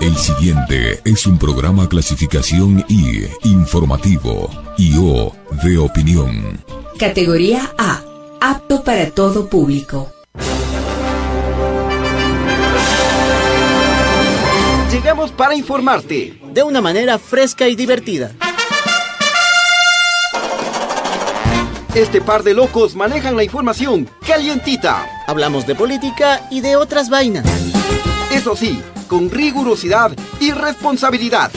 El siguiente es un programa clasificación I, informativo, y O, de opinión. Categoría A, apto para todo público. Llegamos para informarte de una manera fresca y divertida. Este par de locos manejan la información calientita. Hablamos de política y de otras vainas. Eso sí, con rigurosidad y responsabilidad.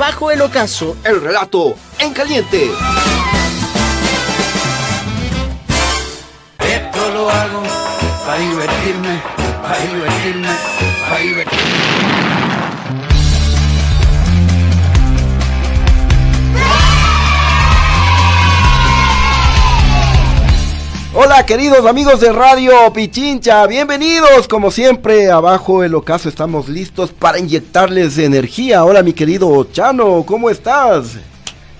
Bajo el ocaso, el relato en caliente. Esto lo hago para divertirme, para divertirme, para divertirme. Hola queridos amigos de Radio Pichincha, bienvenidos como siempre abajo el ocaso estamos listos para inyectarles energía. Hola mi querido Chano, ¿cómo estás?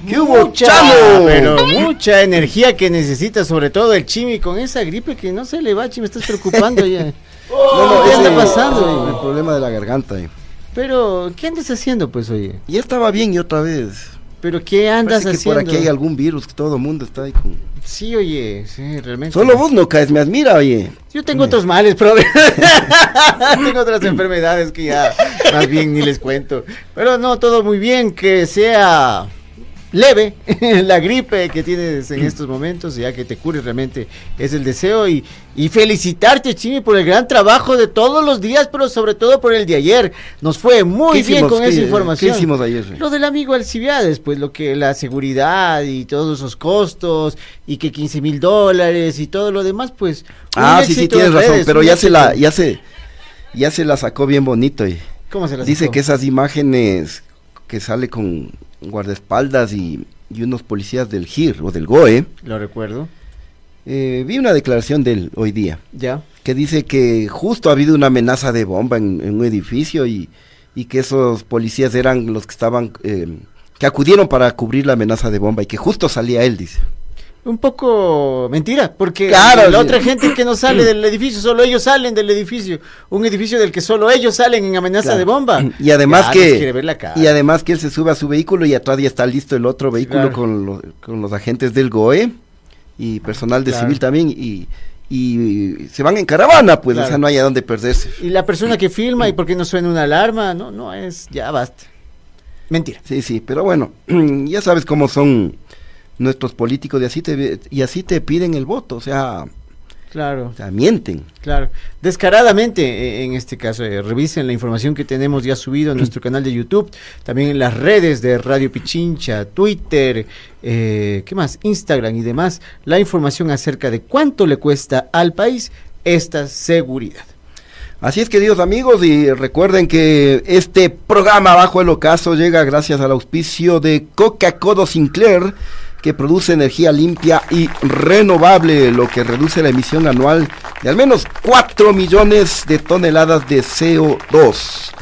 ¿Qué hubo Chano? Pero mucha energía que necesita sobre todo el Chimi con esa gripe que no se le va, Chimi, estás preocupando ya. Oh, ¿Qué anda pasando? el problema de la garganta. Eh. Pero, ¿qué andas haciendo pues oye? Ya estaba bien y otra vez. Pero ¿qué andas Parece haciendo? que por aquí hay algún virus que todo el mundo está ahí con... Sí, oye, sí, realmente. Solo vos no caes, me admira, oye. Yo tengo otros males, pero tengo otras enfermedades que ya más bien ni les cuento. Pero no, todo muy bien, que sea leve la gripe que tienes en estos momentos, ya que te cures realmente es el deseo y, y felicitarte Chimi por el gran trabajo de todos los días, pero sobre todo por el de ayer. Nos fue muy bien hicimos? con esa ¿Qué- información. qué hicimos ayer? Lo del amigo Alcibiades, pues lo que la seguridad y todos esos costos y que 15 mil dólares y todo lo demás, pues. Ah, sí, sí, tienes en razón, redes, pero ya se la, ya se, ya se la sacó bien bonito y ¿Cómo se la dice sacó? que esas imágenes que sale con guardaespaldas y, y unos policías del GIR o del GOE, Lo recuerdo. eh, vi una declaración de él hoy día Ya. que dice que justo ha habido una amenaza de bomba en, en un edificio y, y que esos policías eran los que estaban, eh, que acudieron para cubrir la amenaza de bomba y que justo salía él, dice. Un poco mentira, porque Claro, la otra gente que no sale del edificio, solo ellos salen del edificio. Un edificio del que solo ellos salen en amenaza Claro. de bomba. Y además Ya, que ver la cara. y además que él se sube a su vehículo y atrás ya está listo el otro vehículo Claro. con, lo- con los agentes del GOE y personal de Claro. civil también y, y se van en caravana, pues, o sea, no hay a dónde perderse. Y la persona que filma y por qué no suena una alarma, no, no es, ya basta. Mentira. Sí, sí, pero bueno, ya sabes cómo son nuestros políticos y así te y así te piden el voto, o sea, Claro. o sea, mienten. Claro, descaradamente eh, en este caso, eh, revisen la información que tenemos ya subido en nuestro canal de YouTube, también en las redes de Radio Pichincha, Twitter, eh, ¿qué más? Instagram y demás, la información acerca de cuánto le cuesta al país esta seguridad. Así es, queridos amigos, y recuerden que este programa Bajo el Ocaso llega gracias al auspicio de Coca-Cola Sinclair, que produce energía limpia y renovable, lo que reduce la emisión anual de al menos 4 millones de toneladas de CO2.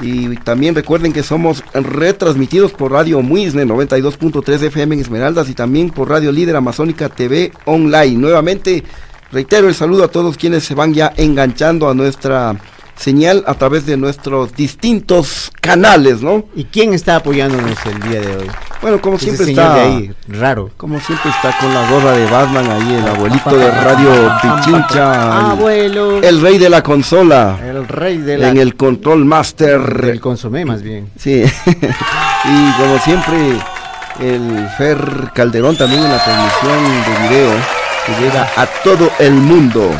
Y también recuerden que somos retransmitidos por Radio Muisne 92.3 FM Esmeraldas y también por Radio Líder Amazónica TV Online. Nuevamente reitero el saludo a todos quienes se van ya enganchando a nuestra señal a través de nuestros distintos canales, ¿no? ¿Y quién está apoyándonos el día de hoy? Bueno, como Ese siempre señor está de ahí, raro. como siempre está con la gorra de Batman ahí el abuelito de Radio Pichincha, el- Abuelo, el, el rey de la consola, rey de la, en el control master del consomé más bien. Sí, y como siempre, el Fer Calderón también en la transmisión de video que llega a todo el mundo.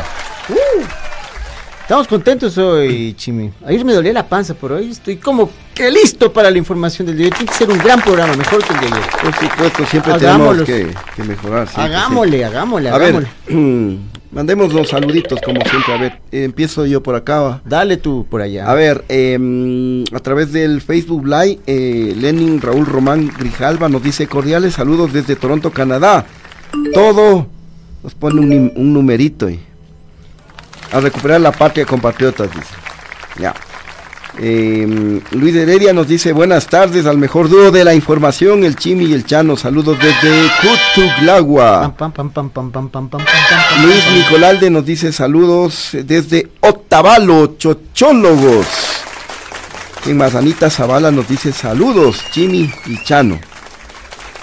Estamos contentos hoy, Chimi. Ayer me dolía la panza, por hoy estoy como que listo para la información del día. Tiene que ser un gran programa, mejor que el de ayer. Por supuesto, siempre tenemos que, que mejorar. siempre, hagámosle, hagámosle. A hagámosle. ver, mandemos los saluditos como siempre. A ver, eh, empiezo yo por acá. Dale tú por allá. A ver, eh, a través del Facebook Live, eh, Lenin Raúl Román Grijalva nos dice cordiales saludos desde Toronto, Canadá. Todo nos pone un, nim- un numerito y a recuperar la patria, compatriotas, dice. Ya. Luis Heredia nos dice buenas tardes al mejor dúo de la información, el Chimi y el Chano. Saludos desde Cutuglagua. Luis Nicolalde nos dice saludos desde Otavalo, Chochólogos. En Mazanita Zavala nos dice saludos, Chimi y Chano.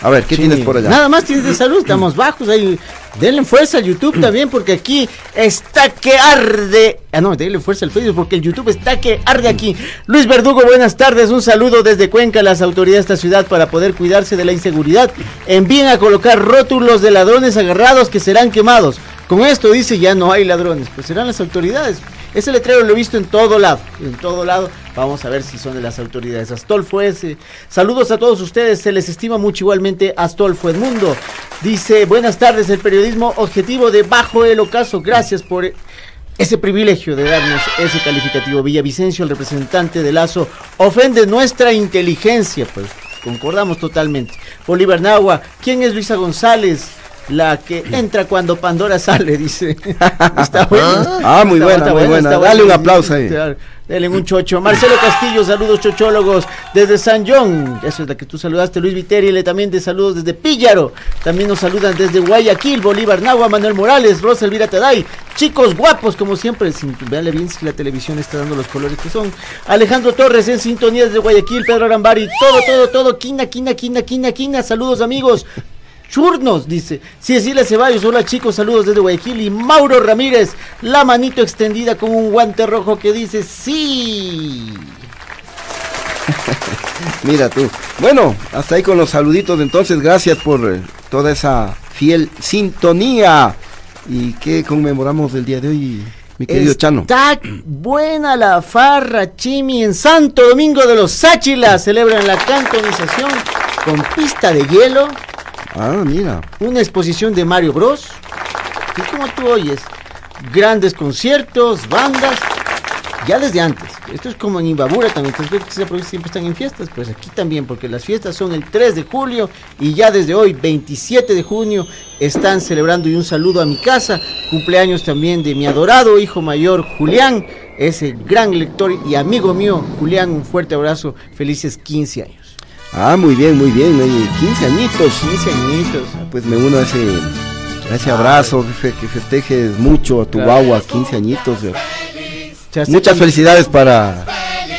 A ver, ¿qué tienes por allá? Nada más tienes de salud, estamos bajos, hay Denle fuerza al YouTube también, porque aquí está que arde. Ah, no, denle fuerza al Facebook, porque el YouTube está que arde aquí. Luis Verdugo, buenas tardes. Un saludo desde Cuenca a las autoridades de esta ciudad para poder cuidarse de la inseguridad. Envíen a colocar rótulos de ladrones agarrados que serán quemados. Con esto dice ya no hay ladrones, pues serán las autoridades. Ese letrero lo he visto en todo lado, en todo lado. Vamos a ver si son de las autoridades. Astolfo ese. Saludos a todos ustedes, se les estima mucho igualmente Astolfo Edmundo. Dice, buenas tardes, el periodismo objetivo de Bajo el Ocaso. Gracias por ese privilegio de darnos ese calificativo. Villavicencio, el representante de Lazo, ofende nuestra inteligencia. Pues concordamos totalmente. Bolívar Nahua, ¿quién es Luisa González? La que entra cuando Pandora sale, dice. Está bueno. Ah, muy buena, muy buena. Dale un aplauso ahí. Dale un chocho. Marcelo Castillo, saludos chochólogos desde San John. Eso es la que tú saludaste. Luis Viteriele también de saludos desde Píllaro. También nos saludan desde Guayaquil, Bolívar, Nahua, Manuel Morales, Rosa Elvira Taday. Chicos guapos, como siempre. Sin, véanle bien si la televisión está dando los colores que son. Alejandro Torres en sintonía desde Guayaquil, Pedro Arambari. Todo, todo, todo. Quina, quina, quina, quina, quina. Saludos, amigos. Churnos, dice. Cecilia Ceballos, hola chicos, saludos desde Guayaquil. Y Mauro Ramírez, la manito extendida con un guante rojo que dice sí. Mira tú. Bueno, hasta ahí con los saluditos. Entonces, gracias por eh, toda esa fiel sintonía. ¿Y qué conmemoramos el día de hoy, mi querido Chano? Está buena la farra, Chimi, en Santo Domingo de los Sáchilas. Celebran la cantonización con pista de hielo, Ah, mira. una exposición de Mario Bros. Y como tú oyes, grandes conciertos, bandas, ya desde antes. Esto es como en Imbabura también, entonces ves que siempre están en fiestas, pues aquí también, porque las fiestas son el 3 de julio y ya desde hoy, 27 de junio, están celebrando y un saludo a mi casa, cumpleaños también de mi adorado hijo mayor Julián, ese gran lector y amigo mío, Julián, un fuerte abrazo, felices 15 años. Ah, muy bien, muy bien. oye, 15 añitos. 15 añitos. Pues me uno a ese, a ese abrazo, que, fe- que festejes mucho a tu Claro. guagua, 15 añitos. Muchas felicidades para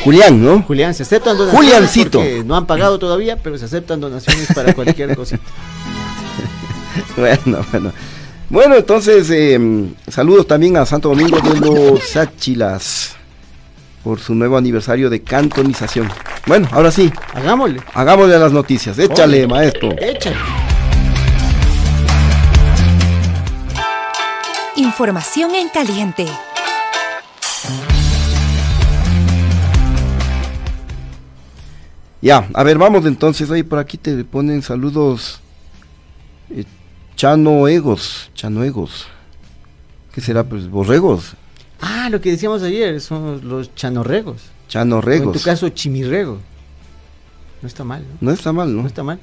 Julián, ¿no? Julián, se aceptan donaciones Juliancito. porque no han pagado todavía, pero se aceptan donaciones para cualquier cosita. Bueno, bueno. Bueno, entonces, eh, saludos también a Santo Domingo de los Sáchilas por su nuevo aniversario de cantonización. Bueno, ahora sí, Hagámosle. hagámosle a las noticias. Échale, Oye. maestro. Échale. Información en caliente. Ya, a ver, vamos entonces. Ahí por aquí te ponen saludos. eh, Chano Egos. Chano Egos. ¿Qué será? Pues borregos. Ah, lo que decíamos ayer, son los chanorregos. Chano O en tu caso, chimirrego. No está mal, ¿no? No está mal, No ¿no? está mal.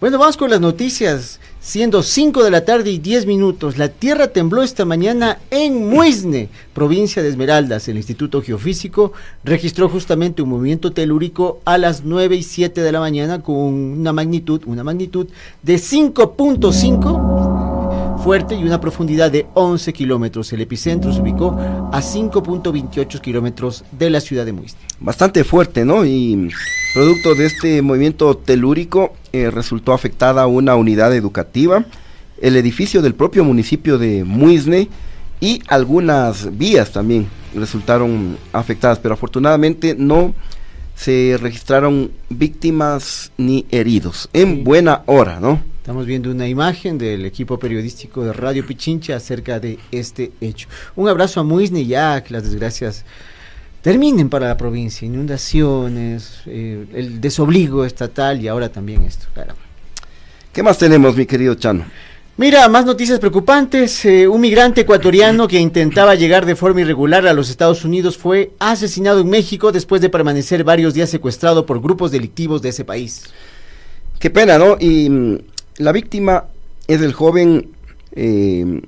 Bueno, vamos con las noticias. Siendo 5 de la tarde y 10 minutos, la tierra tembló esta mañana en Muisne, provincia de Esmeraldas. El Instituto Geofísico registró justamente un movimiento telúrico a las 9 y 7 de la mañana con una magnitud, una magnitud de 5.5 fuerte y una profundidad de 11 kilómetros. El epicentro se ubicó a 5.28 kilómetros de la ciudad de Muisne. bastante fuerte, ¿no? Y producto de este movimiento telúrico eh, resultó afectada una unidad educativa, el edificio del propio municipio de Muisne y algunas vías también resultaron afectadas, pero afortunadamente no se registraron víctimas ni heridos. En buena hora, ¿no? Estamos viendo una imagen del equipo periodístico de Radio Pichincha acerca de este hecho. Un abrazo a Muisne ya que las desgracias terminen para la provincia, inundaciones, eh, el desobligo estatal y ahora también esto. Claro. ¿Qué más tenemos, mi querido Chano? Mira, más noticias preocupantes. Eh, un migrante ecuatoriano que intentaba llegar de forma irregular a los Estados Unidos fue asesinado en México después de permanecer varios días secuestrado por grupos delictivos de ese país. Qué pena, ¿no? Y mm, la víctima es el joven eh,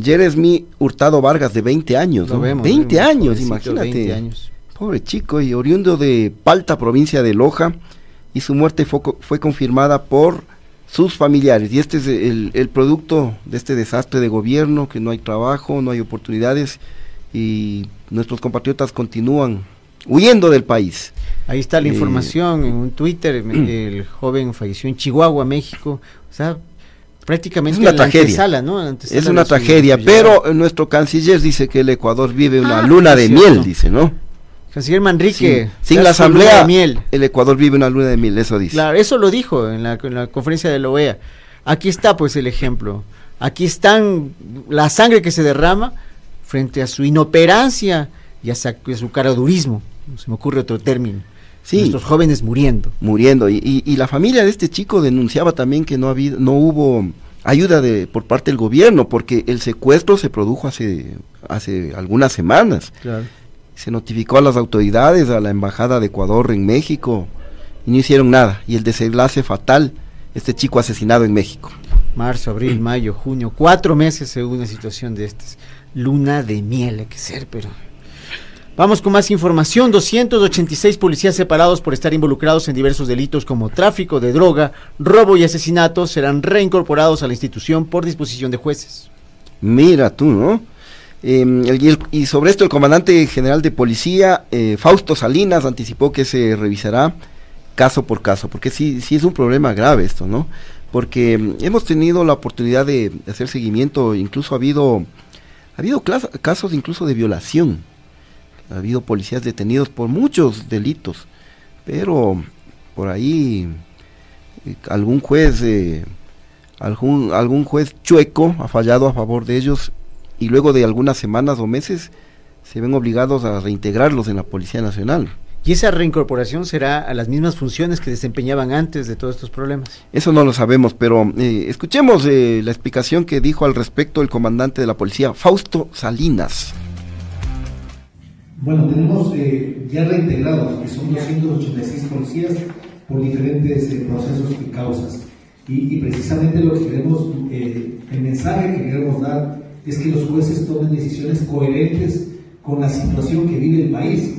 Jeremy Hurtado Vargas, de 20 años. Lo ¿no? vemos, 20 vemos, años, imagínate. 20 años. Pobre chico, y oriundo de Palta, provincia de Loja, y su muerte fue, fue confirmada por sus familiares. Y este es el, el producto de este desastre de gobierno, que no hay trabajo, no hay oportunidades, y nuestros compatriotas continúan huyendo del país. Ahí está la Eh, información en un Twitter. el joven falleció en Chihuahua, México. O sea, prácticamente Es una la tragedia. antesala, ¿no? La antesala Es una su- tragedia, su pero nuestro canciller dice que el Ecuador vive una Ah, luna de miel, dice, ¿no? Canciller Manrique. Sin, la su asamblea, de miel. el Ecuador vive una luna de miel, eso dice. Claro, eso lo dijo en la, en la conferencia de la OEA. Aquí está pues el ejemplo. Aquí están la sangre que se derrama frente a su inoperancia y a, sa- a su caradurismo. No se me ocurre otro término. Sí. Nuestros jóvenes muriendo. muriendo. Y, y- y la familia de este chico denunciaba también que no, habido, no hubo ayuda de, por parte del gobierno, porque el secuestro se produjo hace, hace algunas semanas. Claro. Se notificó a las autoridades, a la Embajada de Ecuador en México, y no hicieron nada. Y el desenlace fatal, este chico asesinado en México. Marzo, abril, mayo, junio, cuatro meses según una situación de estas. Luna de miel hay que ser, pero... Vamos con más información. 286 policías separados por estar involucrados en diversos delitos como tráfico de droga, robo y asesinato serán reincorporados a la institución por disposición de jueces. Mira tú, ¿no? El- y, sobre esto el comandante general de policía, eh, Fausto Salinas, anticipó que se revisará caso por caso, porque sí, sí es un problema grave esto, ¿no? Porque mm, hemos tenido la oportunidad de hacer seguimiento, incluso ha habido, ha habido casos incluso de violación, ha habido policías detenidos por muchos delitos, pero por ahí eh, algún juez... eh, algún, algún juez chueco ha fallado a favor de ellos y luego de algunas semanas o meses se ven obligados a reintegrarlos en la Policía Nacional. Y esa reincorporación será a las mismas funciones que desempeñaban antes de todos estos problemas. Eso no lo sabemos, pero eh, escuchemos eh, la explicación que dijo al respecto el comandante de la policía, Fausto Salinas. Bueno, tenemos eh, ya reintegrados, que son 286 policías por diferentes eh, procesos y causas. Y, precisamente lo que queremos, eh, el mensaje que queremos dar es que los jueces tomen decisiones coherentes con la situación que vive el país.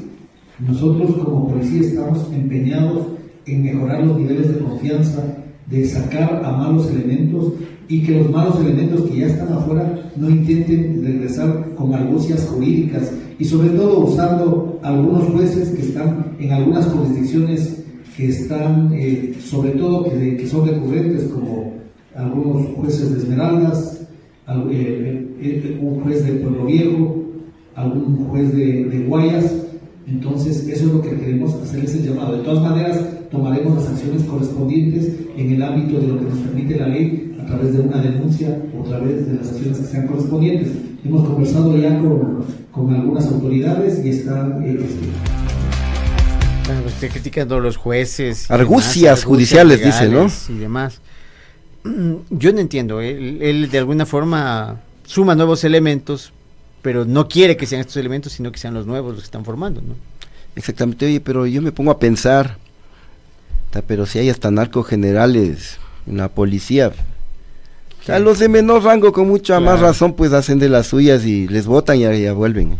Nosotros como policía estamos empeñados en mejorar los niveles de confianza, de sacar a malos elementos y que los malos elementos que ya están afuera no intenten regresar con argucias jurídicas y sobre todo usando algunos jueces que están en algunas jurisdicciones que están, eh, sobre todo que, que son recurrentes como algunos jueces de Esmeraldas, al- eh, eh, eh, un juez de Pueblo Viejo, algún juez de, de Guayas. Entonces, eso es lo que queremos hacerles el llamado. De todas maneras, tomaremos las acciones correspondientes en el ámbito de lo que nos permite la ley a través de una denuncia o a través de las acciones que sean correspondientes. Hemos conversado ya con, con algunas autoridades y están... eh, Bueno, pues, criticando a los jueces. y Argucias judiciales, dice, ¿no? Y demás. Mm, Yo no entiendo. Él, él de alguna forma suma nuevos elementos, pero no quiere que sean estos elementos, sino que sean los nuevos los que están formando, ¿no? Exactamente, oye, pero yo me pongo a pensar, pero si hay hasta narcogenerales en la policía, o sea, los de menor rango con mucha más razón pues hacen de las suyas y les votan y ya, vuelven.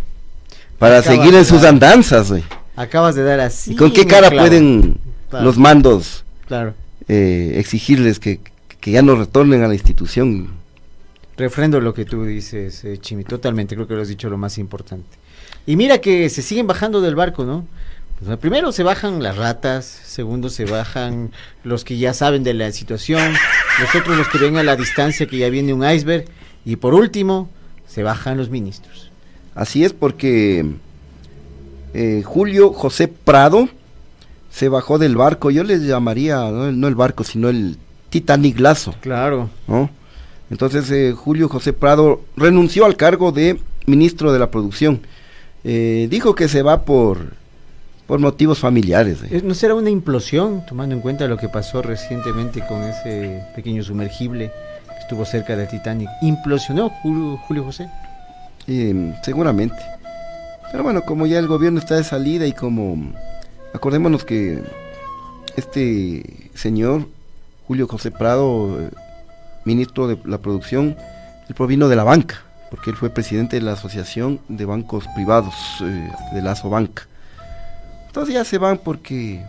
Para seguir en sus dar- andanzas, güey. Acabas de dar así. ¿Y con qué cara pueden Claro. los mandos Claro. eh, exigirles que, que ya no retornen a la institución? Refrendo lo que tú dices, eh, Chimi, totalmente, creo que lo has dicho lo más importante. Y mira que se siguen bajando del barco, ¿no? Primero se bajan las ratas, segundo se bajan los que ya saben de la situación, los otros los que ven a la distancia que ya viene un iceberg, y por último se bajan los ministros. Así es porque eh, Julio José Prado se bajó del barco, yo les llamaría, no el, no el barco, sino el Titanic Lazo, Claro. ¿no? Entonces eh, Julio José Prado renunció al cargo de ministro de la producción. Eh, dijo que se va por, por motivos familiares. eh. ¿No será una implosión, tomando en cuenta lo que pasó recientemente con ese pequeño sumergible que estuvo cerca del Titanic? ¿Implosionó Julio, Julio José? Eh, seguramente. Pero bueno, como ya el gobierno está de salida y como acordémonos que este señor Julio José Prado, eh, ministro de la producción, él provino de la banca, porque él fue presidente de la Asociación de Bancos Privados, eh, de la Asobanca. Entonces ya se van porque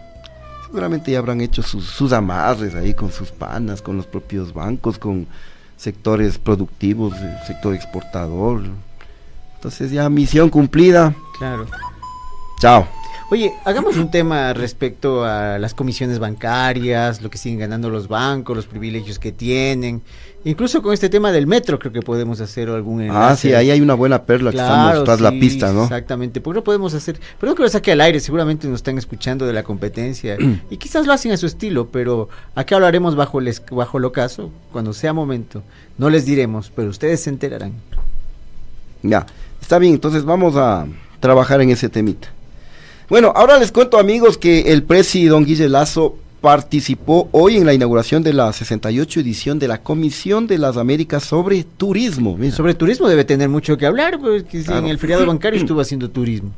seguramente ya habrán hecho sus, sus amarres ahí con sus panas, con los propios bancos, con sectores productivos, el sector exportador. Entonces ya misión cumplida. Claro. Chao. Oye, hagamos un tema respecto a las comisiones bancarias, lo que siguen ganando los bancos, los privilegios que tienen. Incluso con este tema del metro creo que podemos hacer algún Ah, enlace. sí, ahí hay una buena perla que Claro, estamos tras la pista, ¿no? Exactamente, ¿por qué no podemos hacer? Pero no que lo saque al aire, seguramente nos están escuchando de la competencia y quizás lo hacen a su estilo, pero aquí hablaremos bajo el, bajo el ocaso, cuando sea momento. No les diremos, pero ustedes se enterarán. Ya, está bien, entonces vamos a trabajar en ese temita. Bueno, ahora les cuento amigos que el presi don Guille Lazo participó hoy en la inauguración de la 68 edición de la Comisión de las Américas sobre Turismo. Sobre turismo debe tener mucho que hablar, porque Claro. en el feriado bancario estuvo haciendo turismo.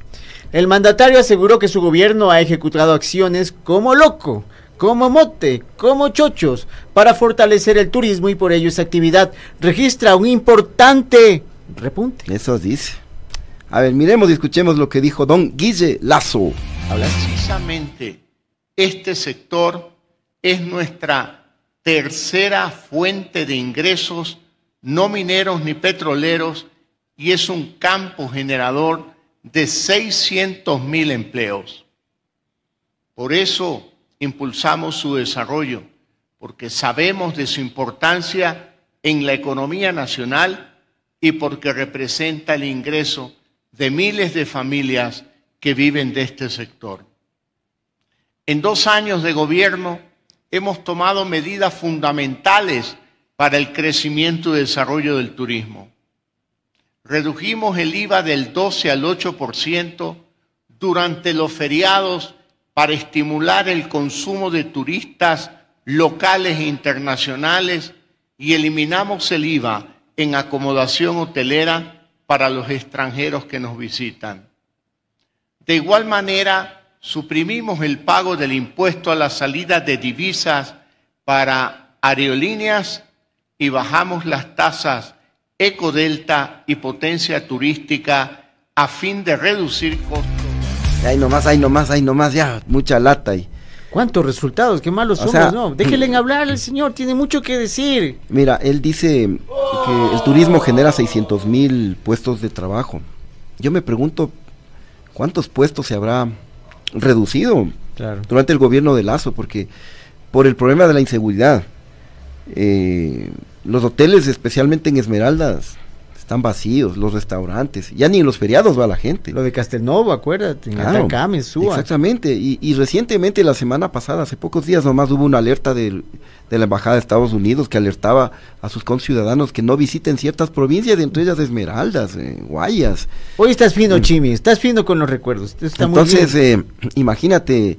El mandatario aseguró que su gobierno ha ejecutado acciones como loco, como mote, como chochos, para fortalecer el turismo y por ello esa actividad registra un importante repunte. Eso dice. A ver, miremos y escuchemos lo que dijo don Guille Lazo. Precisamente este sector es nuestra tercera fuente de ingresos, no mineros ni petroleros, y es un campo generador de 600 mil empleos. Por eso impulsamos su desarrollo, porque sabemos de su importancia en la economía nacional y porque representa el ingreso de miles de familias que viven de este sector. En dos años de gobierno hemos tomado medidas fundamentales para el crecimiento y desarrollo del turismo. Redujimos el IVA del 12 al 8% durante los feriados para estimular el consumo de turistas locales e internacionales y eliminamos el IVA en acomodación hotelera para los extranjeros que nos visitan. De igual manera, suprimimos el pago del impuesto a la salida de divisas para aerolíneas y bajamos las tasas Ecodelta y Potencia Turística a fin de reducir costos. Ahí nomás, ahí nomás, ahí nomás, ya, mucha lata ahí. ¿Cuántos resultados? Qué malos O sea, ¿no? Déjenle hablar al señor, tiene mucho que decir. Mira, él dice que el turismo genera 600 mil puestos de trabajo. Yo me pregunto, ¿cuántos puestos se habrá reducido Claro. durante el gobierno de Lazo? Porque por el problema de la inseguridad, eh, los hoteles, especialmente en Esmeraldas, están vacíos, los restaurantes, ya ni en los feriados va la gente. Lo de Castelnovo, acuérdate, en Claro, Atacama, en Súa. Exactamente, y, y recientemente, la semana pasada, hace pocos días nomás hubo una alerta del- de la Embajada de Estados Unidos que alertaba a sus conciudadanos que no visiten ciertas provincias, entre ellas Esmeraldas, eh, Guayas. Hoy estás fino, Chimi, estás fino con los recuerdos. Está muy Mm. Entonces, bien. eh, imagínate,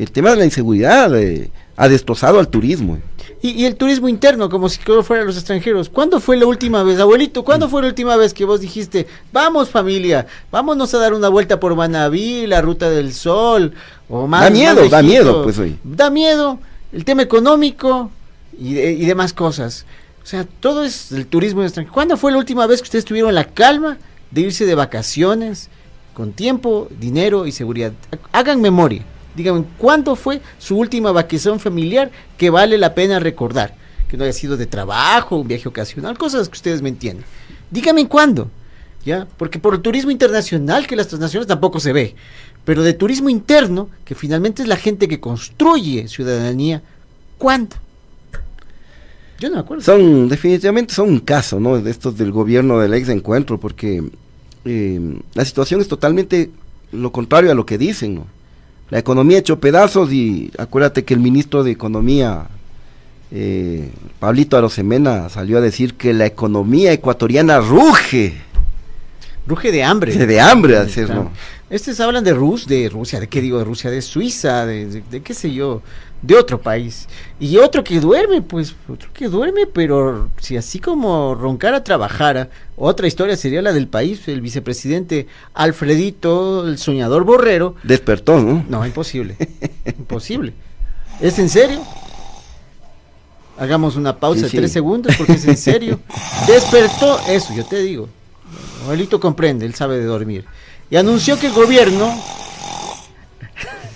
el tema de la inseguridad eh, ha destrozado al turismo. Y, y el turismo interno, como si todo fuera los extranjeros. ¿Cuándo fue la última vez, abuelito? ¿Cuándo fue la última vez que vos dijiste, vamos familia, vámonos a dar una vuelta por Manabí, la Ruta del Sol? O más, Da miedo, más da miedo, pues, hoy. Da miedo, el tema económico y, de- y demás cosas. O sea, todo es el turismo extranjero. ¿Cuándo fue la última vez que ustedes tuvieron la calma de irse de vacaciones con tiempo, dinero y seguridad? Hagan memoria. Díganme, ¿cuándo fue su última vacación familiar que vale la pena recordar? Que no haya sido de trabajo, un viaje ocasional, cosas que ustedes me entienden. Díganme cuándo, ¿ya? Porque por el turismo internacional, que las transnacionales tampoco se ve, pero de turismo interno, que finalmente es la gente que construye ciudadanía, ¿cuándo? Yo no me acuerdo. Son, definitivamente son un caso, ¿no? De estos del gobierno del ex encuentro, porque eh, la situación es totalmente lo contrario a lo que dicen, ¿no? La economía hecho pedazos y acuérdate que el ministro de Economía, eh, Pablito Arosemena, salió a decir que la economía ecuatoriana ruge Ruge de hambre. de hambre, Claro. ¿no? Estos hablan de Rus, de Rusia, ¿de qué digo de Rusia? De Suiza, de, de- de qué sé yo, de otro país. Y otro que duerme, pues, otro que duerme, pero si así como Roncara trabajara, otra historia sería la del país, el vicepresidente Alfredito, el soñador borrero. Despertó, ¿no? No, imposible, imposible. ¿Es en serio? Hagamos una pausa Sí, de sí. tres segundos porque es en serio. Despertó, eso, yo te digo. Abuelito comprende, él sabe de dormir. Y anunció que el gobierno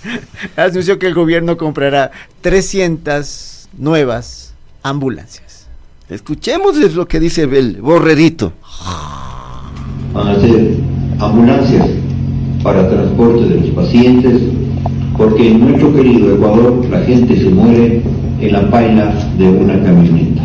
anunció que el gobierno comprará 300 nuevas ambulancias. Escuchemos lo que dice el borrerito. Van a ser ambulancias para transporte de los pacientes, porque en nuestro querido Ecuador la gente se muere en la paila de una camioneta.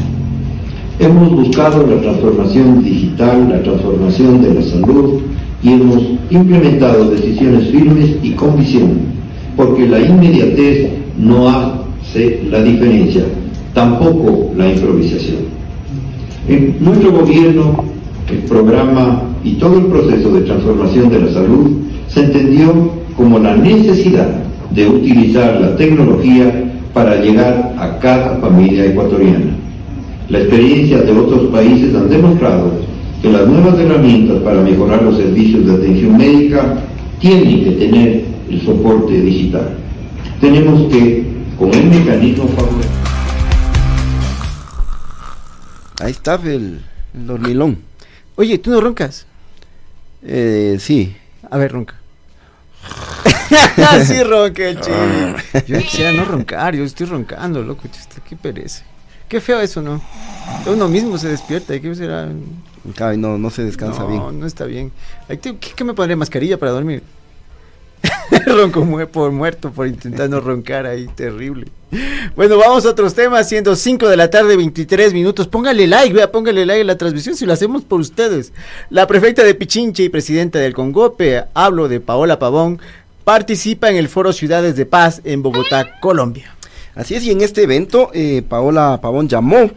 Hemos buscado la transformación digital, la transformación de la salud y hemos implementado decisiones firmes y con visión, porque la inmediatez no hace la diferencia, tampoco la improvisación. En nuestro gobierno, el programa y todo el proceso de transformación de la salud se entendió como la necesidad de utilizar la tecnología para llegar a cada familia ecuatoriana. La experiencia de otros países han demostrado que las nuevas herramientas para mejorar los servicios de atención médica tienen que tener el soporte digital. Tenemos que, con el mecanismo favorable. Ahí está el, el dormilón. Oye, ¿tú no roncas? Eh, sí. A ver, ronca. sí ronca el chile. Yo quisiera no roncar, yo estoy roncando, loco. chiste, Qué pereza. Qué feo eso, ¿no? Uno mismo se despierta. ¿Qué será? Ay, no, no se descansa no, bien. No, no está bien. ¿Qué, qué me pondré mascarilla para dormir? Ronco por muerto por intentar no roncar ahí, terrible. Bueno, vamos a otros temas, siendo 5 de la tarde, 23 minutos. Póngale like, vea, póngale like a la transmisión si lo hacemos por ustedes. La prefecta de Pichinche y presidenta del Congope, hablo de Paola Pavón, participa en el Foro Ciudades de Paz en Bogotá, Colombia. Así es, y en este evento, eh, Paola Pavón llamó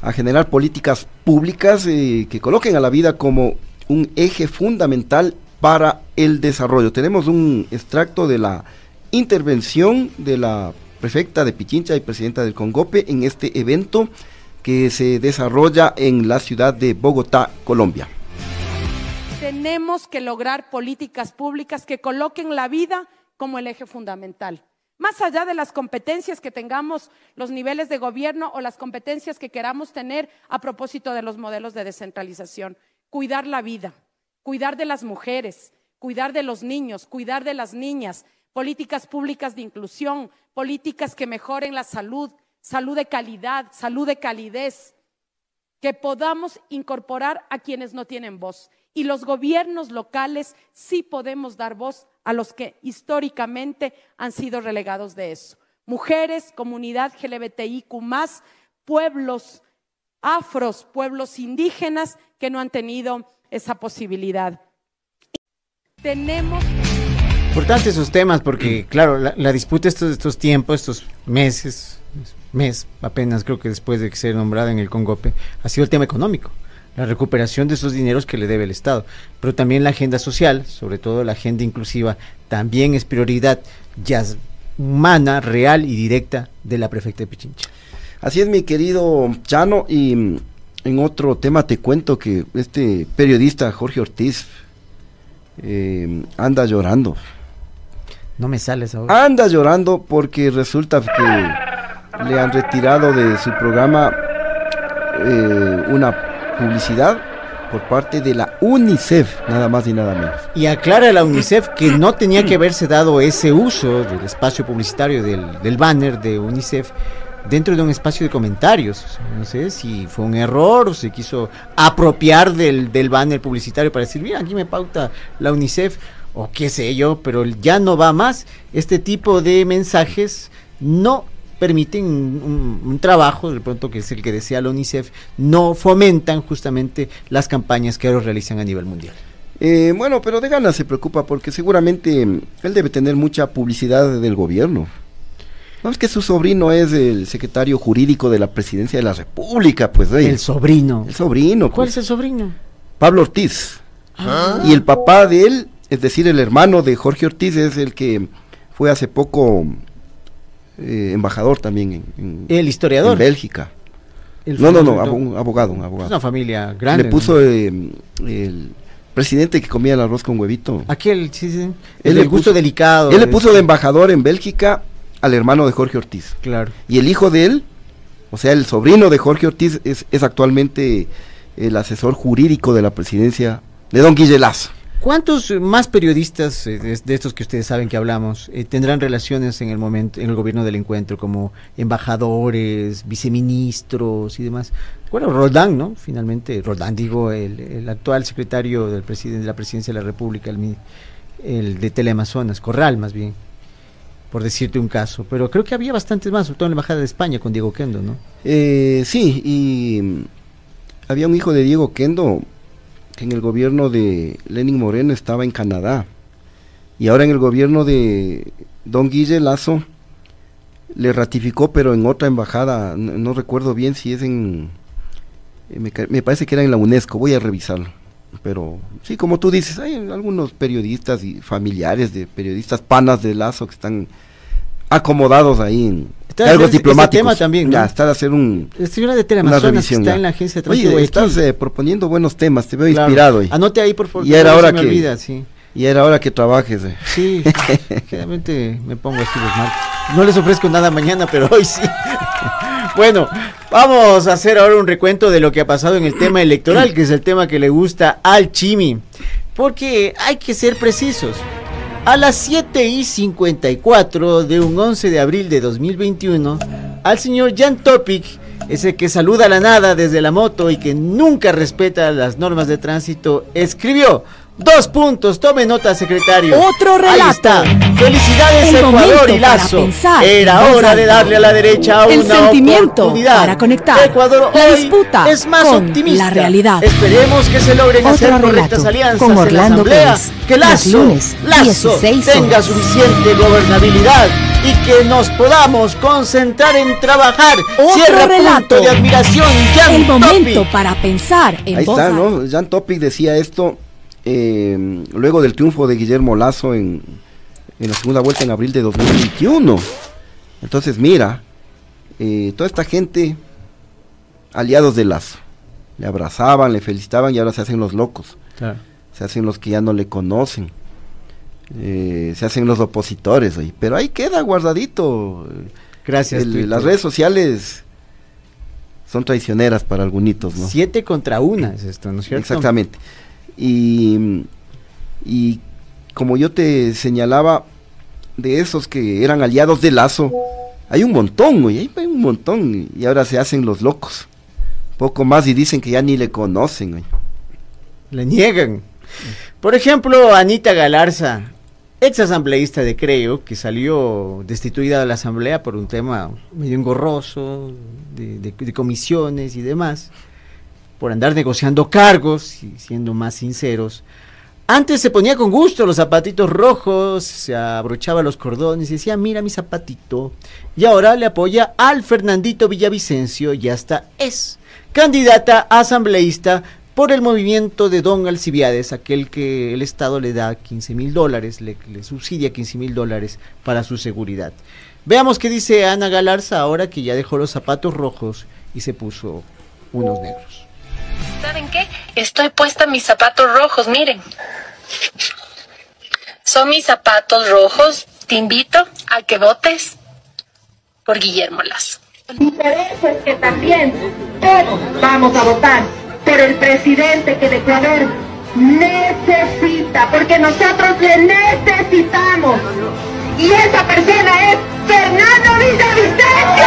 a generar políticas públicas eh, que coloquen a la vida como un eje fundamental para el desarrollo. Tenemos un extracto de la intervención de la prefecta de Pichincha y presidenta del Congope en este evento que se desarrolla en la ciudad de Bogotá, Colombia. Tenemos que lograr políticas públicas que coloquen la vida como el eje fundamental. Más allá de las competencias que tengamos los niveles de gobierno o las competencias que queramos tener a propósito de los modelos de descentralización, cuidar la vida, cuidar de las mujeres, cuidar de los niños, cuidar de las niñas, políticas públicas de inclusión, políticas que mejoren la salud, salud de calidad, salud de calidez, que podamos incorporar a quienes no tienen voz. Y los gobiernos locales sí podemos dar voz a los que históricamente han sido relegados de eso. Mujeres, comunidad LGBTIQ, pueblos afros, pueblos indígenas que no han tenido esa posibilidad. Tenemos Importante esos temas porque, claro, la, la disputa estos, estos tiempos, estos meses, mes apenas creo que después de que sea nombrada en el Congope, ha sido el tema económico, la recuperación de esos dineros que le debe el Estado, pero también la agenda social, sobre todo la agenda inclusiva, también es prioridad ya humana, real y directa de la prefecta de Pichincha. Así es, mi querido Chano, y mm, en otro tema te cuento que este periodista Jorge Ortiz eh, anda llorando. No me sales ahora. Anda llorando porque resulta que le han retirado de su programa eh, una publicidad por parte de la UNICEF, nada más y nada menos. Y aclara la UNICEF que no tenía que haberse dado ese uso del espacio publicitario del, del banner de UNICEF dentro de un espacio de comentarios. No sé si fue un error o se quiso apropiar del, del banner publicitario para decir, mira, aquí me pauta la UNICEF o qué sé yo, pero ya no va más. Este tipo de mensajes no permiten un, trabajo, de pronto que es el que decía la UNICEF, no fomentan justamente las campañas que ahora realizan a nivel mundial. Eh, bueno, pero de ganas se preocupa porque seguramente él debe tener mucha publicidad del gobierno. No es que su sobrino es el secretario jurídico de la presidencia de la República, pues. ¿eh? El sobrino. El sobrino. ¿Cuál pues. es el sobrino? Pablo Ortiz. Ah. Y el papá de él, es decir, el hermano de Jorge Ortiz, es el que fue hace poco eh, embajador también en, en, el historiador en Bélgica. El no, no, no, un abogado, un abogado. Es una familia grande. Le puso eh, el presidente que comía el arroz con huevito. Aquel, sí, sí. El, el gusto puso, delicado. Él le puso de embajador en Bélgica al hermano de Jorge Ortiz. Claro. Y el hijo de él, o sea, el sobrino de Jorge Ortiz, es, es actualmente el asesor jurídico de la presidencia de Don Guille Lazo. ¿Cuántos más periodistas eh, de, de estos que ustedes saben que hablamos eh, tendrán relaciones en el momento, en el gobierno del encuentro, como embajadores, viceministros y demás? Bueno, Roldán, ¿no? Finalmente, Roldán, digo, el, el actual secretario del presidente de la presidencia de la República, el, el de Teleamazonas, Corral más bien, por decirte un caso. Pero creo que había bastantes más, sobre todo en la embajada de España con Diego Kendo, ¿no? Eh, sí, y mm, había un hijo de Diego Kendo que en el gobierno de Lenin Moreno estaba en Canadá. Y ahora en el gobierno de Don Guille Lazo le ratificó, pero en otra embajada, no, recuerdo bien si es en... eh, me parece que era en la UNESCO, voy a revisarlo. Pero sí, como tú dices, hay algunos periodistas y familiares de periodistas panas de Lazo que están acomodados ahí en Está cargos ese diplomáticos. tema también, ¿no? Ya, está de hacer un, de una revisión. está ya. en la agencia de Oye, estás eh, proponiendo buenos temas, te veo Claro. inspirado. hoy. Anote ahí, por favor. Y era hora que- olvida, sí. Y era hora que trabajes. eh. Sí, generalmente me pongo así los martes. No les ofrezco nada mañana, pero hoy sí. bueno, vamos a hacer ahora un recuento de lo que ha pasado en el tema electoral, que es el tema que le gusta al Chimi. Porque hay que ser precisos. A las 7 y 54 de un 11 de abril de 2021, al señor Jan Topic, ese que saluda a la nada desde la moto y que nunca respeta las normas de tránsito, escribió dos puntos, tome nota secretario. Otro relato. Ahí está. Felicidades El Ecuador y Lazo. pensar Era hora de darle a la derecha El una sentimiento oportunidad. para conectar Ecuador la hoy disputa es más con optimista. la realidad. Esperemos que se logren Otro hacer correctas alianzas con en la Orlando asamblea, Pérez. que Lazo, lunes, Lazo 16 tenga suficiente gobernabilidad y que nos podamos concentrar en trabajar. Otro Cierra relato. punto de admiración, Jan El momento Topic. para pensar en Ahí voz está. ¿no? Jan Topic decía esto eh, luego del triunfo de Guillermo Lazo en, en la segunda vuelta en abril de 2021. Entonces, mira, eh, toda esta gente, aliados de Lazo, le abrazaban, le felicitaban y ahora se hacen los locos. Claro. se hacen los que ya no le conocen, eh, se hacen los opositores, oye. pero ahí queda guardadito. Gracias, El- las redes sociales son traicioneras para algunitos, ¿no? Siete contra una es esto, ¿no es cierto? Exactamente. Y, y como yo te señalaba, de esos que eran aliados de Lazo, hay un montón, güey, hay un montón, y ahora se hacen los locos. Poco más y dicen que ya ni le conocen. Le niegan. Por ejemplo, Anita Galarza, ex asambleísta de Creo, que salió destituida de la asamblea por un tema medio engorroso, de comisiones y demás, por andar negociando cargos y siendo más sinceros. Antes se ponía con gusto los zapatitos rojos, se abrochaba los cordones y decía, mira mi zapatito. Y ahora le apoya al Fernandito Villavicencio y hasta es candidata asambleísta por el movimiento de Don Alcibiades, aquel que el Estado le da 15 mil dólares, le, le subsidia 15 mil dólares para su seguridad. Veamos qué dice Ana Galarza ahora que ya dejó los zapatos rojos y se puso unos negros. ¿Saben qué? Estoy puesta mis zapatos rojos, miren. Son mis zapatos rojos. Te invito a que votes por Guillermo Lazo. Por eso es que también todos vamos a votar por el presidente que el Ecuador necesita, porque nosotros le necesitamos. Y esa persona es Fernando Villavicencio.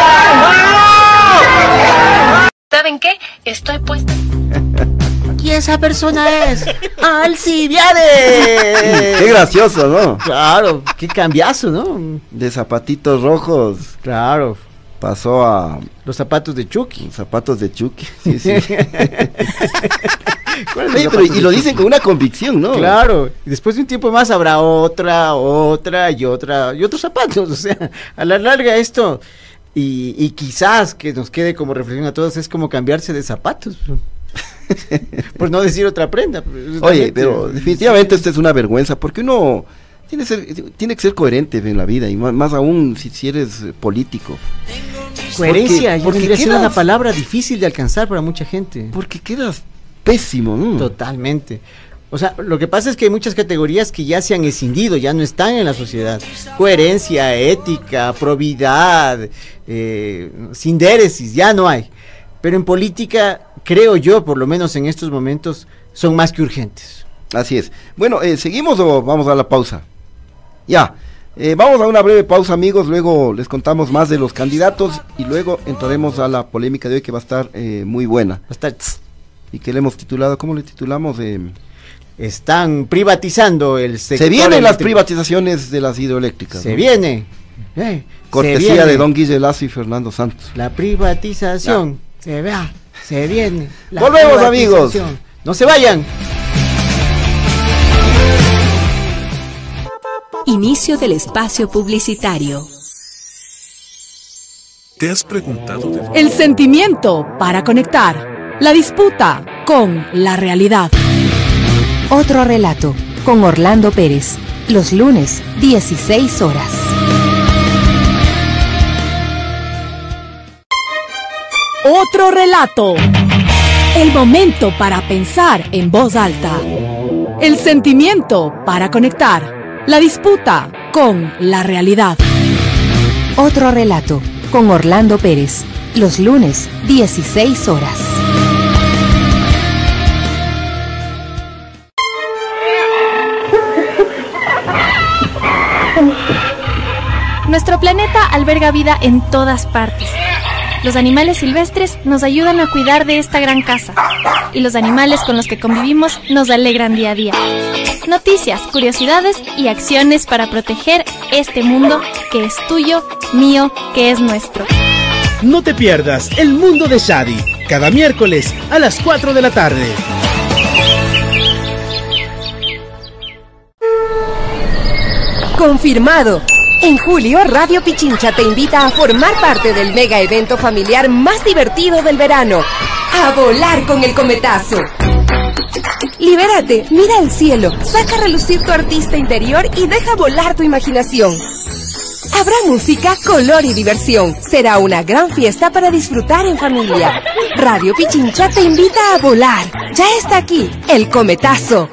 ¿Saben qué? Estoy puesta. ¿Y esa persona es? ¡Alcibiades! Qué gracioso, ¿no? Claro, qué cambiazo, ¿no? De zapatitos rojos. Claro. Pasó a Los zapatos de Chucky. los zapatos de Chucky. Sí, sí. ¿Cuáles Oye, pero, y lo dicen con una convicción, ¿no? Claro, y después de un tiempo más habrá otra, otra y otra, y otros zapatos, o sea, a la larga esto, y, y quizás que nos quede como reflexión a todos, es como cambiarse de zapatos, por no decir otra prenda. Oye, realmente. pero definitivamente esto es una vergüenza, porque uno tiene, ser- tiene que ser coherente en la vida, y más, más aún si, si eres político. Coherencia, porque- porque quedas- una palabra difícil de alcanzar para mucha gente. Porque quedas pésimo, ¿no? Totalmente. O sea, lo que pasa es que hay muchas categorías que ya se han escindido, ya no están en la sociedad. Coherencia, ética, probidad, eh, sindéresis, ya no hay. Pero en política, creo yo, por lo menos en estos momentos, son más que urgentes. Así es. Bueno, eh, ¿seguimos o vamos a la pausa? Ya. Eh, vamos a una breve pausa, amigos. Luego les contamos más de los candidatos y luego entraremos a la polémica de hoy que va a estar eh, muy buena. Va a estar tss. Y que le hemos titulado, ¿cómo le titulamos? Eh, Están privatizando el sector. se vienen las privatizaciones de las hidroeléctricas. Se ¿no? viene. Se Cortesía viene. de Don Guille Lazo y Fernando Santos. La privatización. Se vea. Se viene. la Volvemos, amigos. No se vayan. Inicio del espacio publicitario. ¿Te has preguntado de El sentimiento para conectar. La disputa con la realidad. Otro relato con Orlando Pérez. Los lunes, 16 horas. Otro relato. El momento para pensar en voz alta. El sentimiento para conectar. La disputa con la realidad. Otro relato con Orlando Pérez. Los lunes, 16 horas. Nuestro planeta alberga vida en todas partes. Los animales silvestres nos ayudan a cuidar de esta gran casa. Y los animales con los que convivimos nos alegran día a día. Noticias, curiosidades y acciones para proteger este mundo que es tuyo, mío, que es nuestro. No te pierdas El Mundo de Shadi, cada miércoles a las 4 de la tarde. Confirmado. En julio, Radio Pichincha te invita a formar parte del mega evento familiar más divertido del verano. A volar con el cometazo. Libérate, mira al cielo, saca a relucir tu artista interior y deja volar tu imaginación. Habrá música, color y diversión. Será una gran fiesta para disfrutar en familia. Radio Pichincha te invita a volar. Ya está aquí, el cometazo.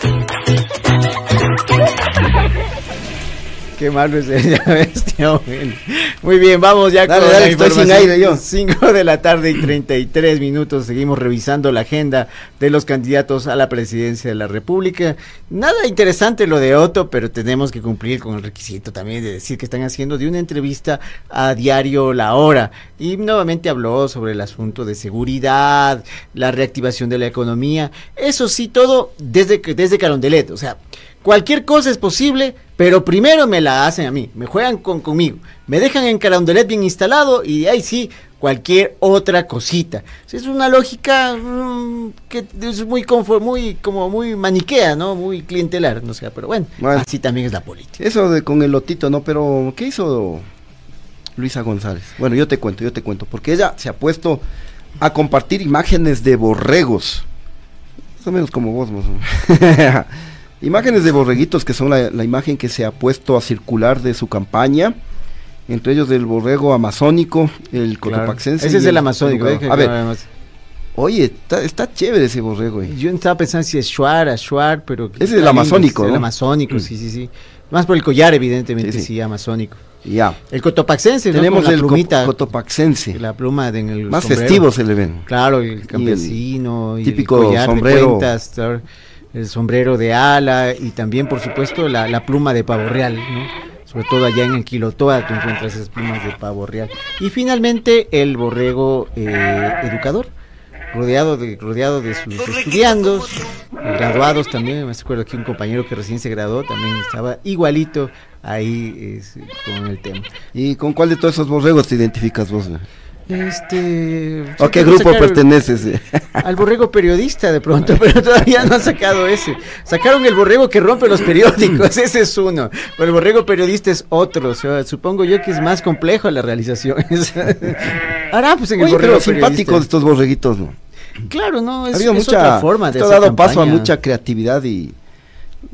Qué malo es ella bestia, bueno. Muy bien, vamos ya Dale, con dale, la sin información. aire yo. 5 de la tarde y 33 minutos. Seguimos revisando la agenda de los candidatos a la presidencia de la República. Nada interesante lo de Otto, pero tenemos que cumplir con el requisito también de decir que están haciendo de una entrevista a diario La Hora. Y nuevamente habló sobre el asunto de seguridad, la reactivación de la economía. Eso sí, todo desde, desde Carondelet. O sea, Cualquier cosa es posible, pero primero me la hacen a mí, me juegan con, conmigo, me dejan en Carondelet bien instalado y de ahí sí, cualquier otra cosita. Es una lógica mm, que es muy, muy, como muy maniquea, ¿no? Muy clientelar, no sé, pero bueno, Bueno. así también es la política. Eso de con el lotito, ¿no? Pero, ¿qué hizo Luisa González? Bueno, yo te cuento, yo te cuento. Porque ella se ha puesto a compartir imágenes de borregos. Más o menos como vos, más o menos. imágenes de borreguitos que son la, la imagen que se ha puesto a circular de su campaña. Entre ellos del borrego amazónico, el cotopaxense. Ese es el amazónico, eh, que A ver, no, además. oye, está, está chévere ese borrego. eh. Yo estaba pensando si es Shuar, Ashuar, pero... Ese es el amazónico, El ¿no? amazónico, Mm. sí, sí, sí. Más por el collar, evidentemente, Sí, sí, sí. amazónico. Ya. El cotopaxense, ¿no? Tenemos la el plumita. cotopaxense. La pluma de en el Más sombrero. festivo se le ven. Claro, el campesino, y el típico collar de sombrero. cuentas, claro, el sombrero de ala y también, por supuesto, la, la pluma de pavo real, ¿no? Sobre todo allá en el Quilotoa tú encuentras esas plumas de pavo real. Y finalmente el borrego eh, educador, rodeado de, rodeado de sus estudiandos, graduados también. Me acuerdo que un compañero que recién se graduó también estaba igualito ahí es, con el tema. ¿Y con cuál de todos esos borregos te identificas vos? Este. ¿A qué grupo perteneces? Al borrego periodista de pronto, pero todavía no han sacado ese. Sacaron el borrego que rompe los periódicos, ese es uno. Pero el borrego periodista es otro. O sea, supongo yo que es más complejo la realización. Ahora, pues en el Oye, borrego pero simpáticos estos borreguitos, ¿no? Claro, no, es, ha habido es mucha otra forma de esto ha dado paso a mucha creatividad y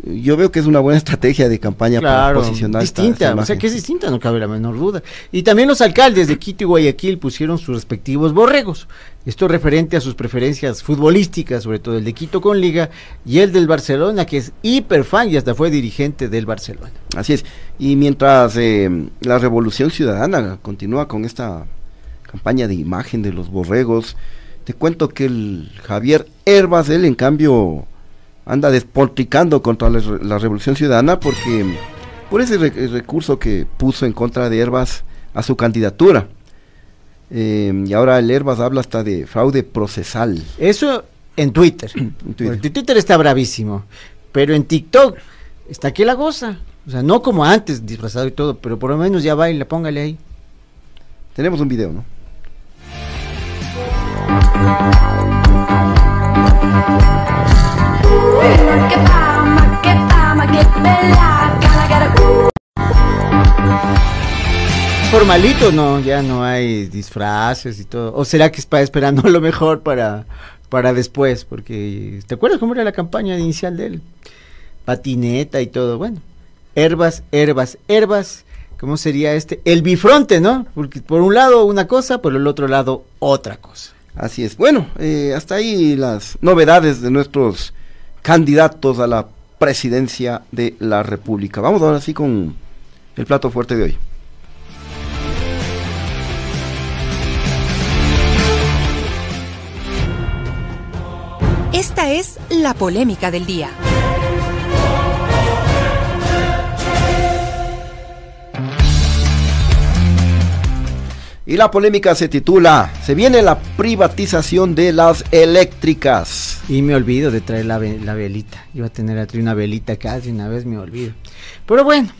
yo veo que es una buena estrategia de campaña Claro, para posicionar esta- distinta, esta o sea que es distinta, no cabe la menor duda. Y también los alcaldes de Quito y Guayaquil pusieron sus respectivos borregos. Esto referente a sus preferencias futbolísticas, sobre todo el de Quito con Liga y el del Barcelona, que es hiper fan y hasta fue dirigente del Barcelona. Así es. Y mientras eh, la revolución ciudadana continúa con esta campaña de imagen de los borregos, te cuento que el Javier Herbas, él en cambio anda despotricando contra la, la Revolución Ciudadana porque por ese re- recurso que puso en contra de Herbas a su candidatura. Eh, y ahora el Herbas habla hasta de fraude procesal. Eso en Twitter. Twitter. Porque Twitter está bravísimo. Pero en TikTok está que la goza. O sea, no como antes, disfrazado y todo, pero por lo menos ya baila, póngale ahí. Tenemos un video, ¿no? Formalito, no, ya no hay disfraces y todo. ¿O será que está esperando lo mejor para, para después? Porque, ¿te acuerdas cómo era la campaña inicial de él? Patineta y todo, bueno. Herbas, herbas, herbas. ¿Cómo sería este? El bifronte, ¿no? Porque por un lado una cosa, por el otro lado otra cosa. Así es. Bueno, eh, hasta ahí las novedades de nuestros candidatos a la presidencia de la República. Vamos ahora sí con el plato fuerte de hoy. Esta es la polémica del día. Y la polémica se titula, se viene la privatización de las eléctricas. Y me olvido de traer la, la velita. Iba a tener una velita casi una vez, me olvido. Pero bueno,